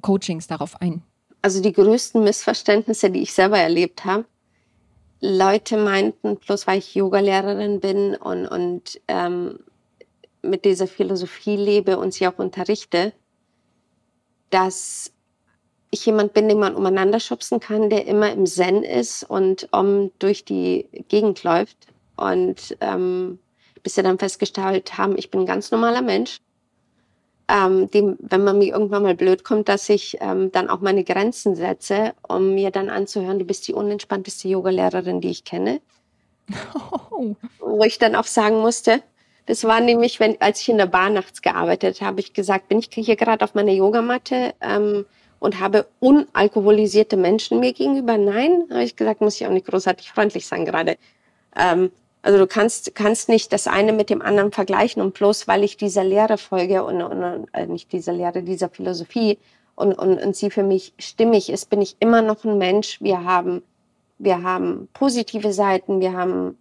Coachings darauf ein? Also die größten Missverständnisse, die ich selber erlebt habe, Leute meinten, bloß weil ich Yogalehrerin bin und, und ähm, mit dieser Philosophie lebe und sie auch unterrichte, dass ich jemand bin, den man umeinander schubsen kann, der immer im Zen ist und um durch die Gegend läuft. Und ähm, bis wir dann festgestellt haben, ich bin ein ganz normaler Mensch. Ähm, dem, wenn man mir irgendwann mal blöd kommt, dass ich ähm, dann auch meine Grenzen setze, um mir dann anzuhören, du bist die unentspannteste Yogalehrerin, die ich kenne. Oh. Wo ich dann auch sagen musste, das war nämlich, wenn, als ich in der Bar nachts gearbeitet habe, ich gesagt, bin ich hier gerade auf meiner Yogamatte, ähm, und habe unalkoholisierte Menschen mir gegenüber. Nein, habe ich gesagt, muss ich auch nicht großartig freundlich sein gerade. Ähm, also du kannst, kannst nicht das eine mit dem anderen vergleichen und bloß weil ich dieser Lehre folge und, und äh, nicht dieser Lehre, dieser Philosophie und, und, und sie für mich stimmig ist, bin ich immer noch ein Mensch. Wir haben, wir haben positive Seiten, wir haben,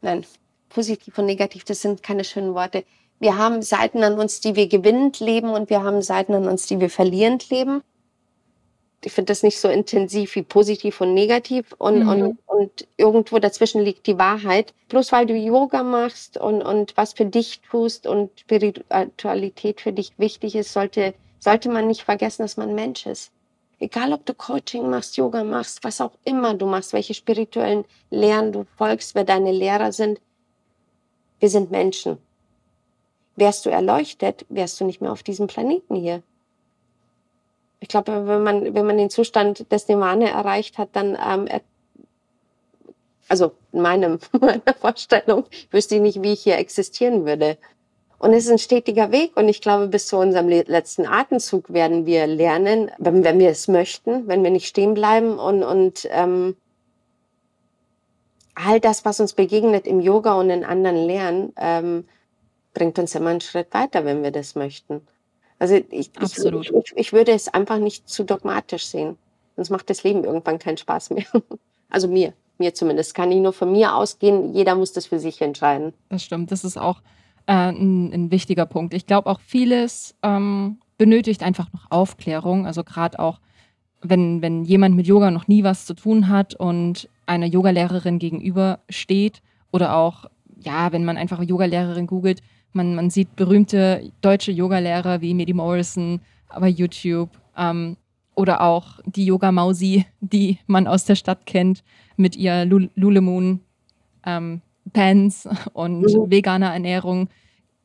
nein, positiv und negativ, das sind keine schönen Worte wir haben Seiten an uns, die wir gewinnend leben und wir haben Seiten an uns, die wir verlierend leben. Ich finde das nicht so intensiv wie positiv und negativ und, mhm. und, und irgendwo dazwischen liegt die Wahrheit. Bloß weil du Yoga machst und, und was für dich tust und Spiritualität für dich wichtig ist, sollte, sollte man nicht vergessen, dass man Mensch ist. Egal, ob du Coaching machst, Yoga machst, was auch immer du machst, welche spirituellen Lehren du folgst, wer deine Lehrer sind, wir sind Menschen. Wärst du erleuchtet, wärst du nicht mehr auf diesem Planeten hier. Ich glaube, wenn man, wenn man den Zustand des Nirvana erreicht hat, dann ähm, Also in meinem, meiner Vorstellung wüsste ich nicht, wie ich hier existieren würde. Und es ist ein stetiger Weg. Und ich glaube, bis zu unserem letzten Atemzug werden wir lernen, wenn, wenn wir es möchten, wenn wir nicht stehen bleiben und, und ähm, all das, was uns begegnet im Yoga und in anderen Lernen, ähm, bringt uns immer einen Schritt weiter, wenn wir das möchten. Also ich, ich, ich, ich, würde es einfach nicht zu dogmatisch sehen. Sonst macht das Leben irgendwann keinen Spaß mehr. Also mir, mir zumindest. Kann ich nur von mir ausgehen. Jeder muss das für sich entscheiden. Das stimmt. Das ist auch äh, ein, ein, wichtiger Punkt. Ich glaube auch vieles ähm, benötigt einfach noch Aufklärung. Also gerade auch, wenn, wenn jemand mit Yoga noch nie was zu tun hat und einer Yogalehrerin gegenüber steht oder auch, ja, wenn man einfach Yogalehrerin googelt, man, man sieht berühmte deutsche Yogalehrer wie Medi Morrison bei YouTube ähm, oder auch die Yoga Mausi, die man aus der Stadt kennt, mit ihr Lululemon ähm, Pants und mhm. veganer Ernährung,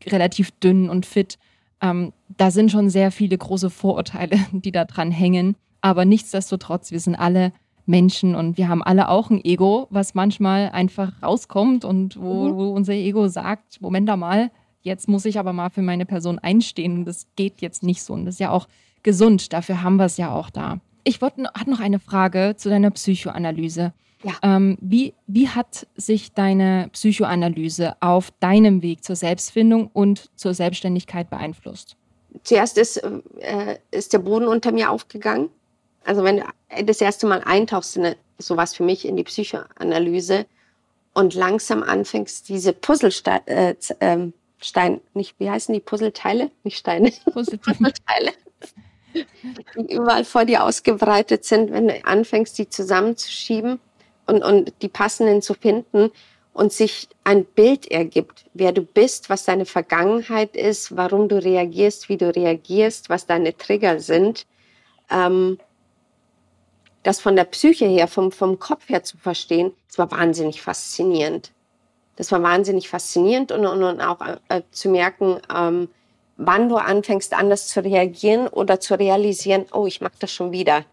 relativ dünn und fit. Ähm, da sind schon sehr viele große Vorurteile, die da dran hängen. Aber nichtsdestotrotz, wir sind alle Menschen und wir haben alle auch ein Ego, was manchmal einfach rauskommt und wo, mhm. wo unser Ego sagt, Moment mal, jetzt muss ich aber mal für meine Person einstehen und das geht jetzt nicht so. Und das ist ja auch gesund, dafür haben wir es ja auch da. Ich wollte, hatte noch eine Frage zu deiner Psychoanalyse. Ja. Ähm, wie, wie hat sich deine Psychoanalyse auf deinem Weg zur Selbstfindung und zur Selbstständigkeit beeinflusst? Zuerst ist, äh, ist der Boden unter mir aufgegangen. Also wenn du das erste Mal eintauchst in sowas für mich in die Psychoanalyse und langsam anfängst, diese Puzzlesteine, äh, äh, Stein, nicht, wie heißen die Puzzleteile? Nicht Steine. Puzzleteile. die überall vor dir ausgebreitet sind, wenn du anfängst, die zusammenzuschieben und, und die passenden zu finden und sich ein Bild ergibt, wer du bist, was deine Vergangenheit ist, warum du reagierst, wie du reagierst, was deine Trigger sind, ähm, das von der Psyche her, vom, vom Kopf her zu verstehen, das war wahnsinnig faszinierend. Das war wahnsinnig faszinierend und, und, und auch äh, zu merken, ähm, wann du anfängst, anders zu reagieren oder zu realisieren, oh, ich mag das schon wieder.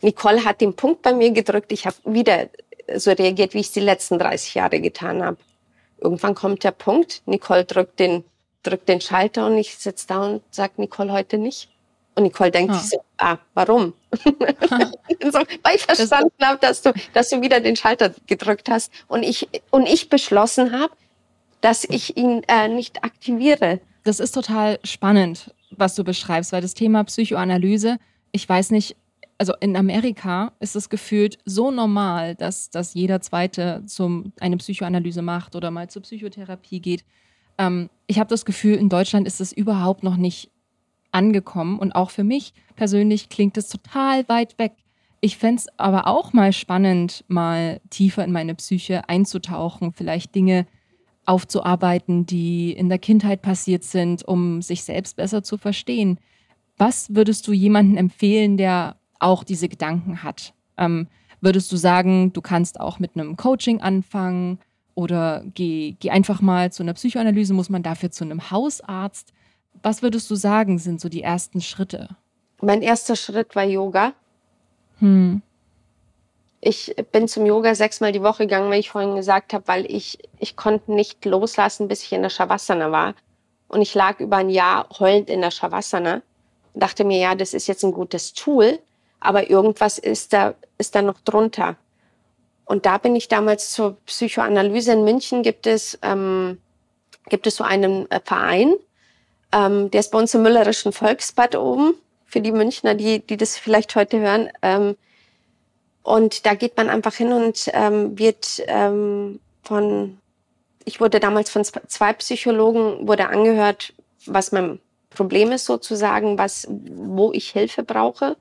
Nicole hat den Punkt bei mir gedrückt, ich habe wieder so reagiert, wie ich es die letzten 30 Jahre getan habe. Irgendwann kommt der Punkt, Nicole drückt den, drückt den Schalter und ich sitze da und sage, Nicole, heute nicht. Und Nicole denkt ah. sich so, ah, warum? so, weil ich verstanden habe, dass du, dass du wieder den Schalter gedrückt hast und ich, und ich beschlossen habe, dass ich ihn äh, nicht aktiviere. Das ist total spannend, was du beschreibst, weil das Thema Psychoanalyse, ich weiß nicht, also in Amerika ist es gefühlt so normal, dass, dass jeder Zweite zum, eine Psychoanalyse macht oder mal zur Psychotherapie geht. Ähm, ich habe das Gefühl, in Deutschland ist es überhaupt noch nicht angekommen und auch für mich persönlich klingt es total weit weg. Ich fände es aber auch mal spannend, mal tiefer in meine Psyche einzutauchen, vielleicht Dinge aufzuarbeiten, die in der Kindheit passiert sind, um sich selbst besser zu verstehen. Was würdest du jemandem empfehlen, der auch diese Gedanken hat? Ähm, würdest du sagen, du kannst auch mit einem Coaching anfangen oder geh, geh einfach mal zu einer Psychoanalyse, muss man dafür zu einem Hausarzt? Was würdest du sagen, sind so die ersten Schritte? Mein erster Schritt war Yoga. Hm. Ich bin zum Yoga sechsmal die Woche gegangen, wie ich vorhin gesagt habe, weil ich, ich konnte nicht loslassen, bis ich in der Shavasana war. Und ich lag über ein Jahr heulend in der Shavasana und dachte mir, ja, das ist jetzt ein gutes Tool, aber irgendwas ist da, ist da noch drunter. Und da bin ich damals zur Psychoanalyse in München gibt es, ähm, gibt es so einen äh, Verein, ähm, der ist bei uns im Müllerischen Volksbad oben, für die Münchner, die, die das vielleicht heute hören. Ähm, und da geht man einfach hin und ähm, wird ähm, von, ich wurde damals von zwei Psychologen, wurde angehört, was mein Problem ist sozusagen, was, wo ich Hilfe brauche.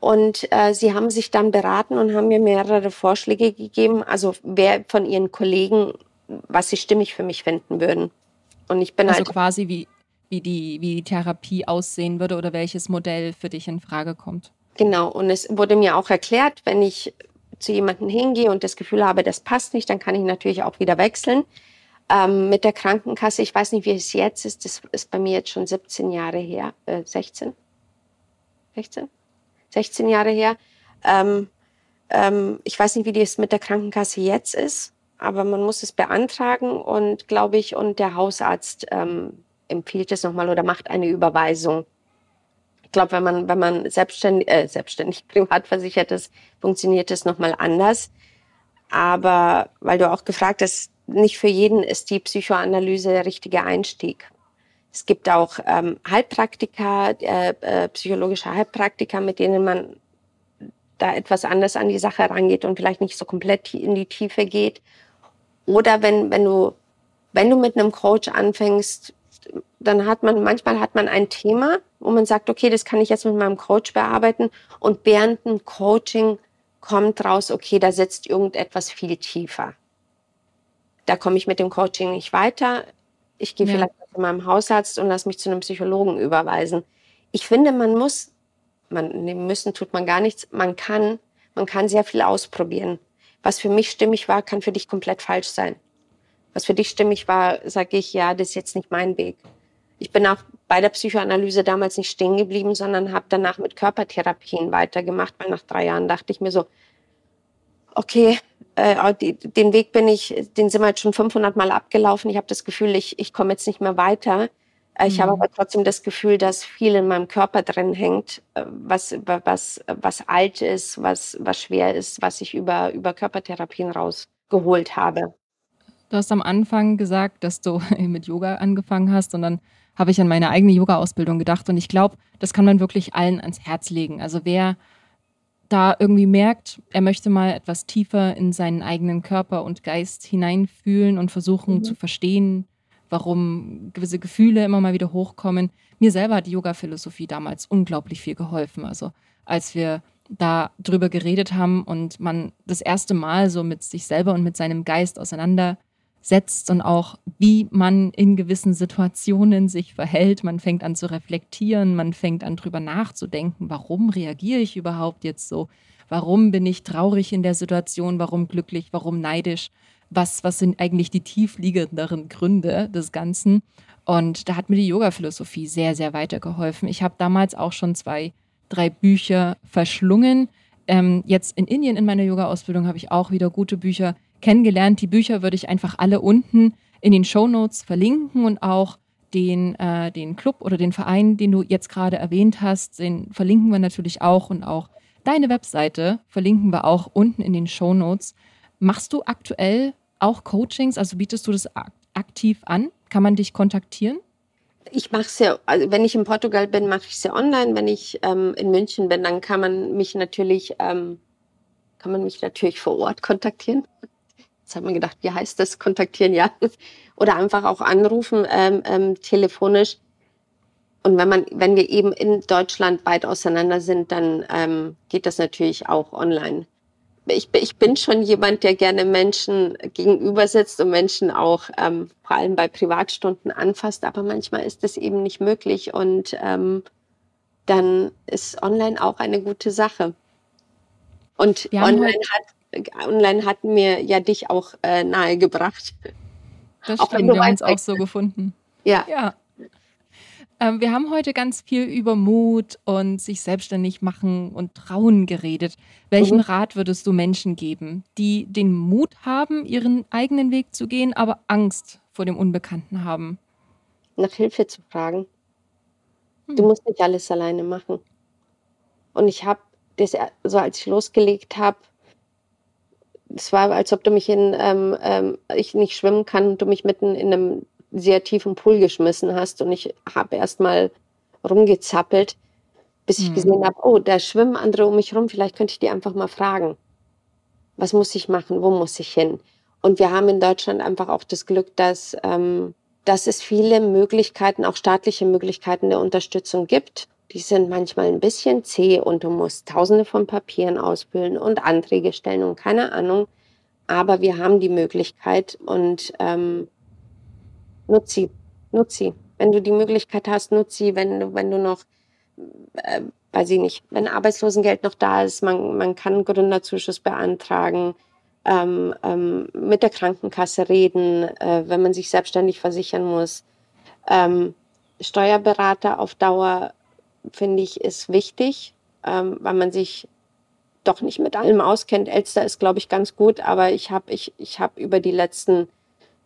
Und äh, sie haben sich dann beraten und haben mir mehrere Vorschläge gegeben, also wer von ihren Kollegen, was sie stimmig für mich finden würden. Und ich bin also halt quasi wie wie die wie die Therapie aussehen würde oder welches Modell für dich in Frage kommt. Genau. Und es wurde mir auch erklärt, wenn ich zu jemandem hingehe und das Gefühl habe, das passt nicht, dann kann ich natürlich auch wieder wechseln. Ähm, mit der Krankenkasse, ich weiß nicht, wie es jetzt ist, das ist bei mir jetzt schon 17 Jahre her, äh, 16? 16? 16 Jahre her. Ähm, ähm, ich weiß nicht, wie das mit der Krankenkasse jetzt ist, aber man muss es beantragen und glaube ich, und der Hausarzt ähm, empfiehlt es nochmal oder macht eine Überweisung. Ich glaube, wenn man, wenn man selbstständig, äh, selbstständig privat versichert ist, funktioniert es nochmal anders. Aber weil du auch gefragt hast, nicht für jeden ist die Psychoanalyse der richtige Einstieg. Es gibt auch ähm, Heilpraktiker, äh, äh, psychologische Heilpraktiker, mit denen man da etwas anders an die Sache rangeht und vielleicht nicht so komplett in die Tiefe geht. Oder wenn, wenn du, wenn du mit einem Coach anfängst, dann hat man, manchmal hat man ein Thema, wo man sagt, okay, das kann ich jetzt mit meinem Coach bearbeiten. Und während dem Coaching kommt raus, okay, da sitzt irgendetwas viel tiefer. Da komme ich mit dem Coaching nicht weiter. Ich gehe ja. vielleicht zu meinem Hausarzt und lasse mich zu einem Psychologen überweisen. Ich finde, man muss, man nee, müssen tut man gar nichts. Man kann, man kann sehr viel ausprobieren. Was für mich stimmig war, kann für dich komplett falsch sein. Was für dich stimmig war, sage ich, ja, das ist jetzt nicht mein Weg. Ich bin auch bei der Psychoanalyse damals nicht stehen geblieben, sondern habe danach mit Körpertherapien weitergemacht, weil nach drei Jahren dachte ich mir so, okay, äh, die, den Weg bin ich, den sind wir jetzt schon 500 Mal abgelaufen. Ich habe das Gefühl, ich, ich komme jetzt nicht mehr weiter. Äh, ich mhm. habe aber trotzdem das Gefühl, dass viel in meinem Körper drin hängt, äh, was, was, was alt ist, was, was schwer ist, was ich über, über Körpertherapien rausgeholt habe. Du hast am Anfang gesagt, dass du mit Yoga angefangen hast und dann habe ich an meine eigene Yoga-Ausbildung gedacht und ich glaube, das kann man wirklich allen ans Herz legen. Also wer da irgendwie merkt, er möchte mal etwas tiefer in seinen eigenen Körper und Geist hineinfühlen und versuchen mhm. zu verstehen, warum gewisse Gefühle immer mal wieder hochkommen. Mir selber hat die Yoga-Philosophie damals unglaublich viel geholfen. Also als wir da drüber geredet haben und man das erste Mal so mit sich selber und mit seinem Geist auseinander setzt und auch wie man in gewissen Situationen sich verhält. Man fängt an zu reflektieren, man fängt an drüber nachzudenken, warum reagiere ich überhaupt jetzt so? Warum bin ich traurig in der Situation? Warum glücklich? Warum neidisch? Was, was sind eigentlich die tiefliegenderen Gründe des Ganzen? Und da hat mir die Yoga-Philosophie sehr, sehr weitergeholfen. Ich habe damals auch schon zwei, drei Bücher verschlungen. Ähm, jetzt in Indien in meiner Yoga-Ausbildung habe ich auch wieder gute Bücher kennengelernt. Die Bücher würde ich einfach alle unten in den Show Notes verlinken und auch den, äh, den Club oder den Verein, den du jetzt gerade erwähnt hast, den verlinken wir natürlich auch und auch deine Webseite verlinken wir auch unten in den Show Notes. Machst du aktuell auch Coachings? Also bietest du das aktiv an? Kann man dich kontaktieren? Ich mache es ja, also wenn ich in Portugal bin, mache ich es ja online. Wenn ich ähm, in München bin, dann kann man mich natürlich, ähm, kann man mich natürlich vor Ort kontaktieren. Jetzt hat man gedacht, wie heißt das? Kontaktieren, ja. Oder einfach auch anrufen, ähm, ähm, telefonisch. Und wenn man, wenn wir eben in Deutschland weit auseinander sind, dann ähm, geht das natürlich auch online. Ich, ich bin schon jemand, der gerne Menschen gegenüber sitzt und Menschen auch ähm, vor allem bei Privatstunden anfasst, aber manchmal ist das eben nicht möglich und ähm, dann ist online auch eine gute Sache. Und online hat online hatten mir ja dich auch äh, nahegebracht. Das auch stimmt, wir haben uns auch so gefunden. Ja. ja. Ähm, wir haben heute ganz viel über Mut und sich selbstständig machen und trauen geredet. Welchen mhm. Rat würdest du Menschen geben, die den Mut haben, ihren eigenen Weg zu gehen, aber Angst vor dem Unbekannten haben? Nach Hilfe zu fragen. Hm. Du musst nicht alles alleine machen. Und ich habe das, so als ich losgelegt habe, es war, als ob du mich in, ähm, ähm, ich nicht schwimmen kann und du mich mitten in einem sehr tiefen Pool geschmissen hast und ich habe erst mal rumgezappelt, bis ich mhm. gesehen habe, oh, da schwimmen andere um mich rum, vielleicht könnte ich die einfach mal fragen. Was muss ich machen? Wo muss ich hin? Und wir haben in Deutschland einfach auch das Glück, dass, ähm, dass es viele Möglichkeiten, auch staatliche Möglichkeiten der Unterstützung gibt die sind manchmal ein bisschen zäh und du musst tausende von Papieren ausfüllen und Anträge stellen und keine Ahnung. Aber wir haben die Möglichkeit und ähm, nutz sie, nutz sie. Wenn du die Möglichkeit hast, nutz sie. Wenn du, wenn du noch, äh, weiß ich nicht, wenn Arbeitslosengeld noch da ist, man, man kann Gründerzuschuss beantragen, ähm, ähm, mit der Krankenkasse reden, äh, wenn man sich selbstständig versichern muss. Ähm, Steuerberater auf Dauer finde ich, ist wichtig, ähm, weil man sich doch nicht mit allem auskennt. Elster ist, glaube ich, ganz gut, aber ich habe ich, ich hab über die letzten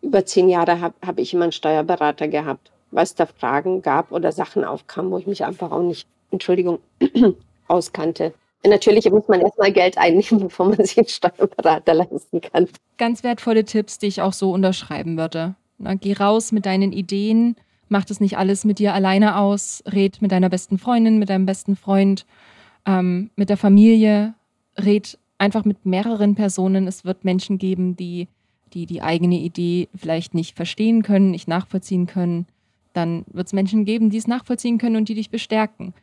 über zehn Jahre habe hab ich immer einen Steuerberater gehabt, weil es da Fragen gab oder Sachen aufkamen, wo ich mich einfach auch nicht, Entschuldigung, auskannte. Natürlich muss man erstmal Geld einnehmen, bevor man sich einen Steuerberater leisten kann. Ganz wertvolle Tipps, die ich auch so unterschreiben würde. Na, geh raus mit deinen Ideen, mach das nicht alles mit dir alleine aus, red mit deiner besten Freundin, mit deinem besten Freund, ähm, mit der Familie, red einfach mit mehreren Personen. Es wird Menschen geben, die die die eigene Idee vielleicht nicht verstehen können, nicht nachvollziehen können. Dann wird es Menschen geben, die es nachvollziehen können und die dich bestärken.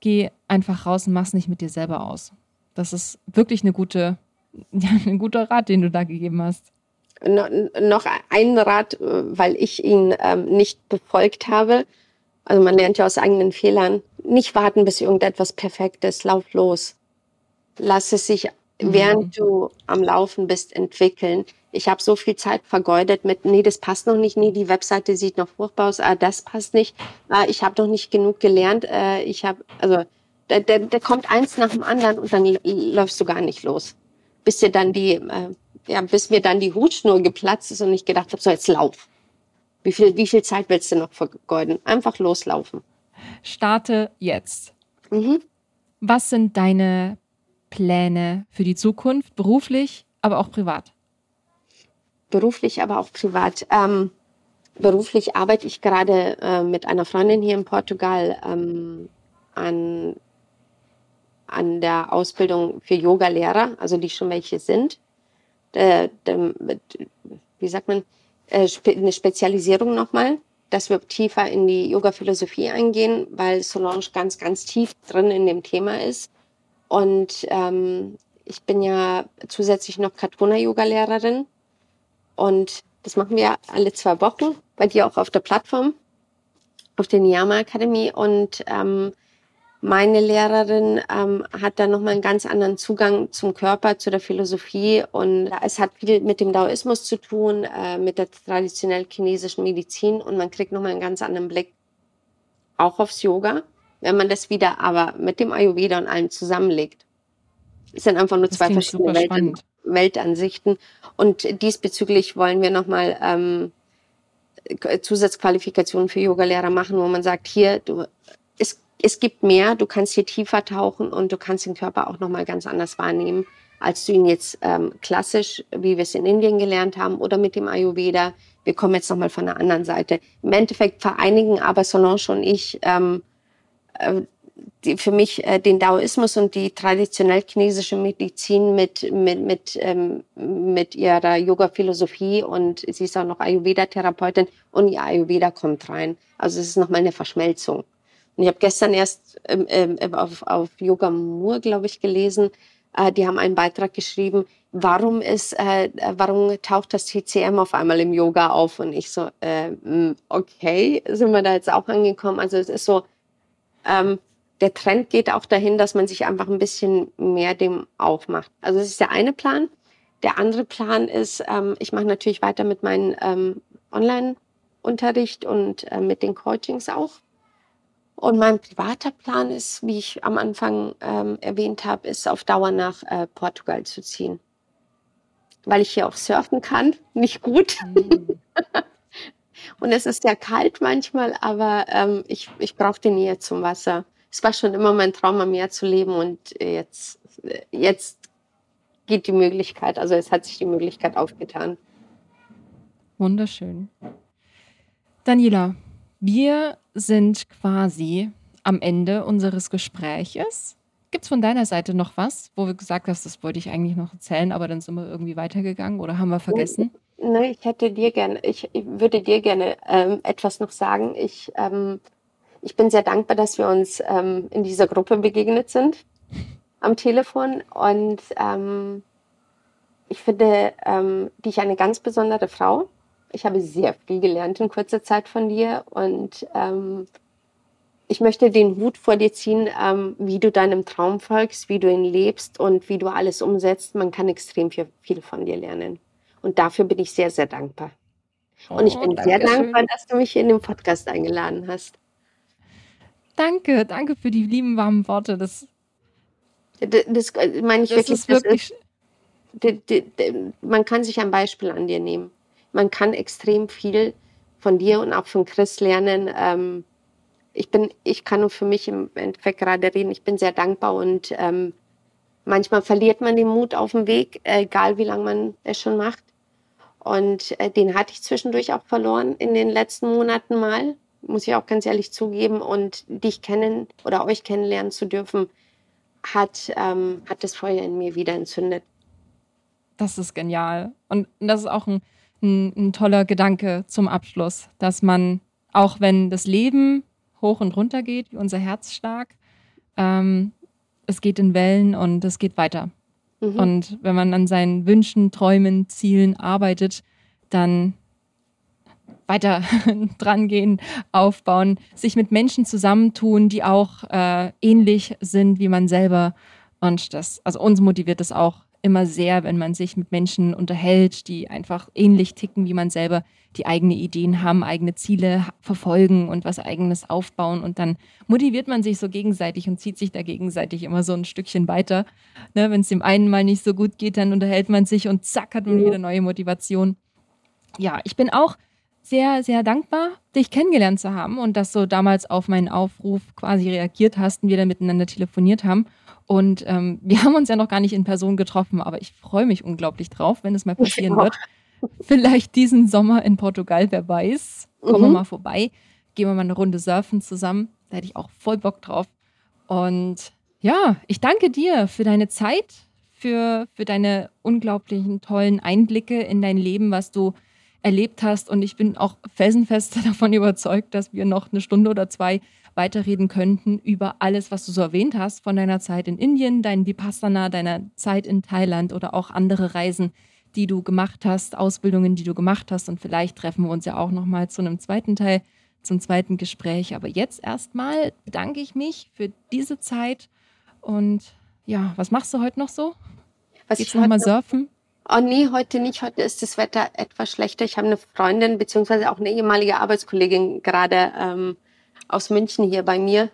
Geh einfach raus und mach's nicht mit dir selber aus. Das ist wirklich eine gute, ja, ein guter Rat, den du da gegeben hast. No, noch ein Rat, äh, weil ich ihn ähm, nicht befolgt habe. Also man lernt ja aus eigenen Fehlern. Nicht warten, bis irgendetwas perfekt ist. Lauf los. Lass es sich, mhm. während du am Laufen bist, entwickeln. Ich habe so viel Zeit vergeudet mit, nee, das passt noch nicht, nee, die Webseite sieht noch furchtbar aus, ah, das passt nicht, ah, ich habe noch nicht genug gelernt, äh, ich habe, also da, da, da kommt eins nach dem anderen und dann läufst du gar nicht los. Bis dir dann die, äh, ja, bis mir dann die Hutschnur geplatzt ist und ich gedacht habe, so jetzt lauf. Wie viel, wie viel Zeit willst du noch vergeuden? Einfach loslaufen. Starte jetzt. Mhm. Was sind deine Pläne für die Zukunft, beruflich, aber auch privat? Beruflich, aber auch privat. Ähm, beruflich arbeite ich gerade äh, mit einer Freundin hier in Portugal ähm, an, an der Ausbildung für Yoga-Lehrer, also die schon welche sind äh, wie sagt man, äh, eine Spezialisierung nochmal, dass wir tiefer in die Yoga-Philosophie eingehen, weil Solange ganz, ganz tief drin in dem Thema ist. Und ähm, ich bin ja zusätzlich noch Katona-Yoga-Lehrerin. Und das machen wir alle zwei Wochen, bei dir auch auf der Plattform, auf der Niyama Akademie. Und ähm, meine Lehrerin ähm, hat da nochmal einen ganz anderen Zugang zum Körper, zu der Philosophie. Und es hat viel mit dem Daoismus zu tun, äh, mit der traditionell chinesischen Medizin. Und man kriegt nochmal einen ganz anderen Blick auch aufs Yoga, wenn man das wieder aber mit dem Ayurveda und allem zusammenlegt. Es sind einfach nur das zwei verschiedene Weltan Weltansichten. Und diesbezüglich wollen wir nochmal ähm, Zusatzqualifikationen für Yogalehrer machen, wo man sagt, hier, du, es gibt mehr, du kannst hier tiefer tauchen und du kannst den Körper auch nochmal ganz anders wahrnehmen, als du ihn jetzt ähm, klassisch, wie wir es in Indien gelernt haben, oder mit dem Ayurveda. Wir kommen jetzt nochmal von der anderen Seite. Im Endeffekt vereinigen aber Solange und ich ähm, äh, die, für mich äh, den Daoismus und die traditionell chinesische Medizin mit, mit, mit, ähm, mit ihrer Yoga-Philosophie und sie ist auch noch Ayurveda-Therapeutin und ihr Ayurveda kommt rein. Also es ist nochmal eine Verschmelzung. Und ich habe gestern erst ähm, ähm, auf, auf Yoga Moore, glaube ich, gelesen, äh, die haben einen Beitrag geschrieben, warum ist, äh, warum taucht das TCM auf einmal im Yoga auf? Und ich so, äh, okay, sind wir da jetzt auch angekommen? Also es ist so, ähm, der Trend geht auch dahin, dass man sich einfach ein bisschen mehr dem aufmacht. Also das ist der eine Plan. Der andere Plan ist, ähm, ich mache natürlich weiter mit meinem ähm, Online-Unterricht und äh, mit den Coachings auch. Und mein privater Plan ist, wie ich am Anfang ähm, erwähnt habe, ist auf Dauer nach äh, Portugal zu ziehen. Weil ich hier auch surfen kann. Nicht gut. Mhm. Und es ist sehr kalt manchmal, aber ähm, ich, ich brauche die Nähe zum Wasser. Es war schon immer mein Traum, am Meer zu leben und jetzt, jetzt geht die Möglichkeit, also es hat sich die Möglichkeit aufgetan. Wunderschön. Daniela, wir sind quasi am Ende unseres Gespräches. Gibt es von deiner Seite noch was, wo wir gesagt hast, das wollte ich eigentlich noch erzählen, aber dann sind wir irgendwie weitergegangen oder haben wir vergessen? Nein, ich hätte dir gerne, ich, ich würde dir gerne ähm, etwas noch sagen. Ich, ähm, ich bin sehr dankbar, dass wir uns ähm, in dieser Gruppe begegnet sind am Telefon und ähm, ich finde ähm, dich eine ganz besondere Frau ich habe sehr viel gelernt in kurzer Zeit von dir und ähm, ich möchte den Hut vor dir ziehen, ähm, wie du deinem Traum folgst, wie du ihn lebst und wie du alles umsetzt. Man kann extrem viel, viel von dir lernen. Und dafür bin ich sehr, sehr dankbar. Oh, und ich bin sehr dankbar, schön. dass du mich in den Podcast eingeladen hast. Danke, danke für die lieben warmen Worte. Das Das, das meine ich das wirklich. Ist wirklich ist, man kann sich ein Beispiel an dir nehmen. Man kann extrem viel von dir und auch von Chris lernen. Ähm, ich bin, ich kann nur für mich im Endeffekt gerade reden. Ich bin sehr dankbar und ähm, manchmal verliert man den Mut auf dem Weg, egal wie lange man es schon macht. Und äh, den hatte ich zwischendurch auch verloren in den letzten Monaten mal, muss ich auch ganz ehrlich zugeben. Und dich kennen oder euch kennenlernen zu dürfen, hat, ähm, hat das Feuer in mir wieder entzündet. Das ist genial. Und das ist auch ein, ein, ein toller Gedanke zum Abschluss, dass man, auch wenn das Leben hoch und runter geht, wie unser Herzschlag, ähm, es geht in Wellen und es geht weiter. Mhm. Und wenn man an seinen Wünschen, Träumen, Zielen arbeitet, dann weiter dran gehen, aufbauen, sich mit Menschen zusammentun, die auch äh, ähnlich sind wie man selber. Und das, also uns motiviert es auch immer sehr, wenn man sich mit Menschen unterhält, die einfach ähnlich ticken wie man selber, die eigene Ideen haben, eigene Ziele verfolgen und was eigenes aufbauen. Und dann motiviert man sich so gegenseitig und zieht sich da gegenseitig immer so ein Stückchen weiter. Ne, wenn es dem einen mal nicht so gut geht, dann unterhält man sich und zack, hat man wieder neue Motivation. Ja, ich bin auch sehr, sehr dankbar, dich kennengelernt zu haben und dass du damals auf meinen Aufruf quasi reagiert hast und wir dann miteinander telefoniert haben. Und ähm, wir haben uns ja noch gar nicht in Person getroffen, aber ich freue mich unglaublich drauf, wenn es mal passieren wird. Vielleicht diesen Sommer in Portugal, wer weiß. Kommen mhm. wir mal vorbei, gehen wir mal eine Runde surfen zusammen. Da hätte ich auch voll Bock drauf. Und ja, ich danke dir für deine Zeit, für, für deine unglaublichen tollen Einblicke in dein Leben, was du erlebt hast. Und ich bin auch felsenfest davon überzeugt, dass wir noch eine Stunde oder zwei weiterreden könnten über alles, was du so erwähnt hast, von deiner Zeit in Indien, dein Vipassana, deiner Zeit in Thailand oder auch andere Reisen, die du gemacht hast, Ausbildungen, die du gemacht hast. Und vielleicht treffen wir uns ja auch nochmal zu einem zweiten Teil, zum zweiten Gespräch. Aber jetzt erstmal bedanke ich mich für diese Zeit. Und ja, was machst du heute noch so? Was Geht's nochmal surfen? Oh nee, heute nicht. Heute ist das Wetter etwas schlechter. Ich habe eine Freundin beziehungsweise auch eine ehemalige Arbeitskollegin gerade ähm, aus München hier bei mir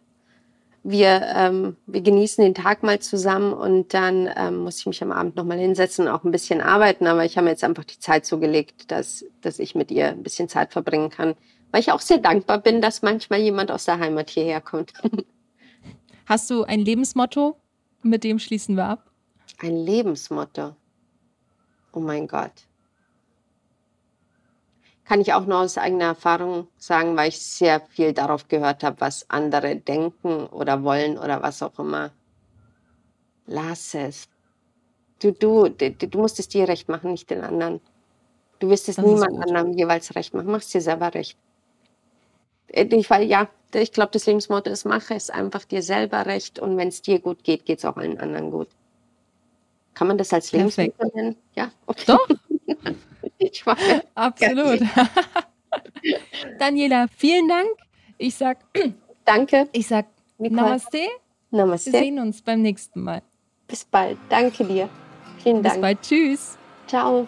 wir, ähm, wir genießen den Tag mal zusammen und dann ähm, muss ich mich am Abend nochmal hinsetzen und auch ein bisschen arbeiten. Aber ich habe mir jetzt einfach die Zeit so gelegt, dass, dass ich mit ihr ein bisschen Zeit verbringen kann. Weil ich auch sehr dankbar bin, dass manchmal jemand aus der Heimat hierher kommt. Hast du ein Lebensmotto? Mit dem schließen wir ab. Ein Lebensmotto. Oh mein Gott kann ich auch nur aus eigener Erfahrung sagen, weil ich sehr viel darauf gehört habe, was andere denken oder wollen oder was auch immer. Lass es. Du, du, du, musst es dir recht machen, nicht den anderen. Du wirst es das niemand anderem jeweils recht machen. Mach es dir selber recht. Äh, ich, weil, ja, ich glaube, das Lebensmotto ist, mache es einfach dir selber recht und wenn es dir gut geht, geht es auch allen anderen gut. Kann man das als Lebensmotto nennen? Ja, okay. Doch. ich mache. Absolut. Daniela, vielen Dank. Ich sag Danke. Ich sag Namaste. Namaste. Wir sehen uns beim nächsten Mal. Bis bald. Danke dir. Vielen Dank. Bis bald. Tschüss. Ciao.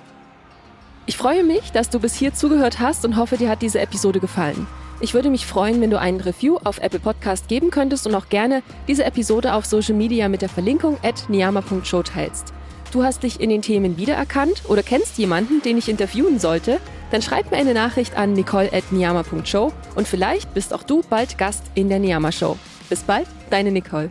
Ich freue mich, dass du bis hier zugehört hast und hoffe, dir hat diese Episode gefallen. Ich würde mich freuen, wenn du einen Review auf Apple Podcast geben könntest und auch gerne diese Episode auf Social Media mit der Verlinkung at niyama.show teilst du hast dich in den Themen wiedererkannt oder kennst jemanden, den ich interviewen sollte, dann schreib mir eine Nachricht an nicole.niyama.show und vielleicht bist auch du bald Gast in der Niyama Show. Bis bald, deine Nicole.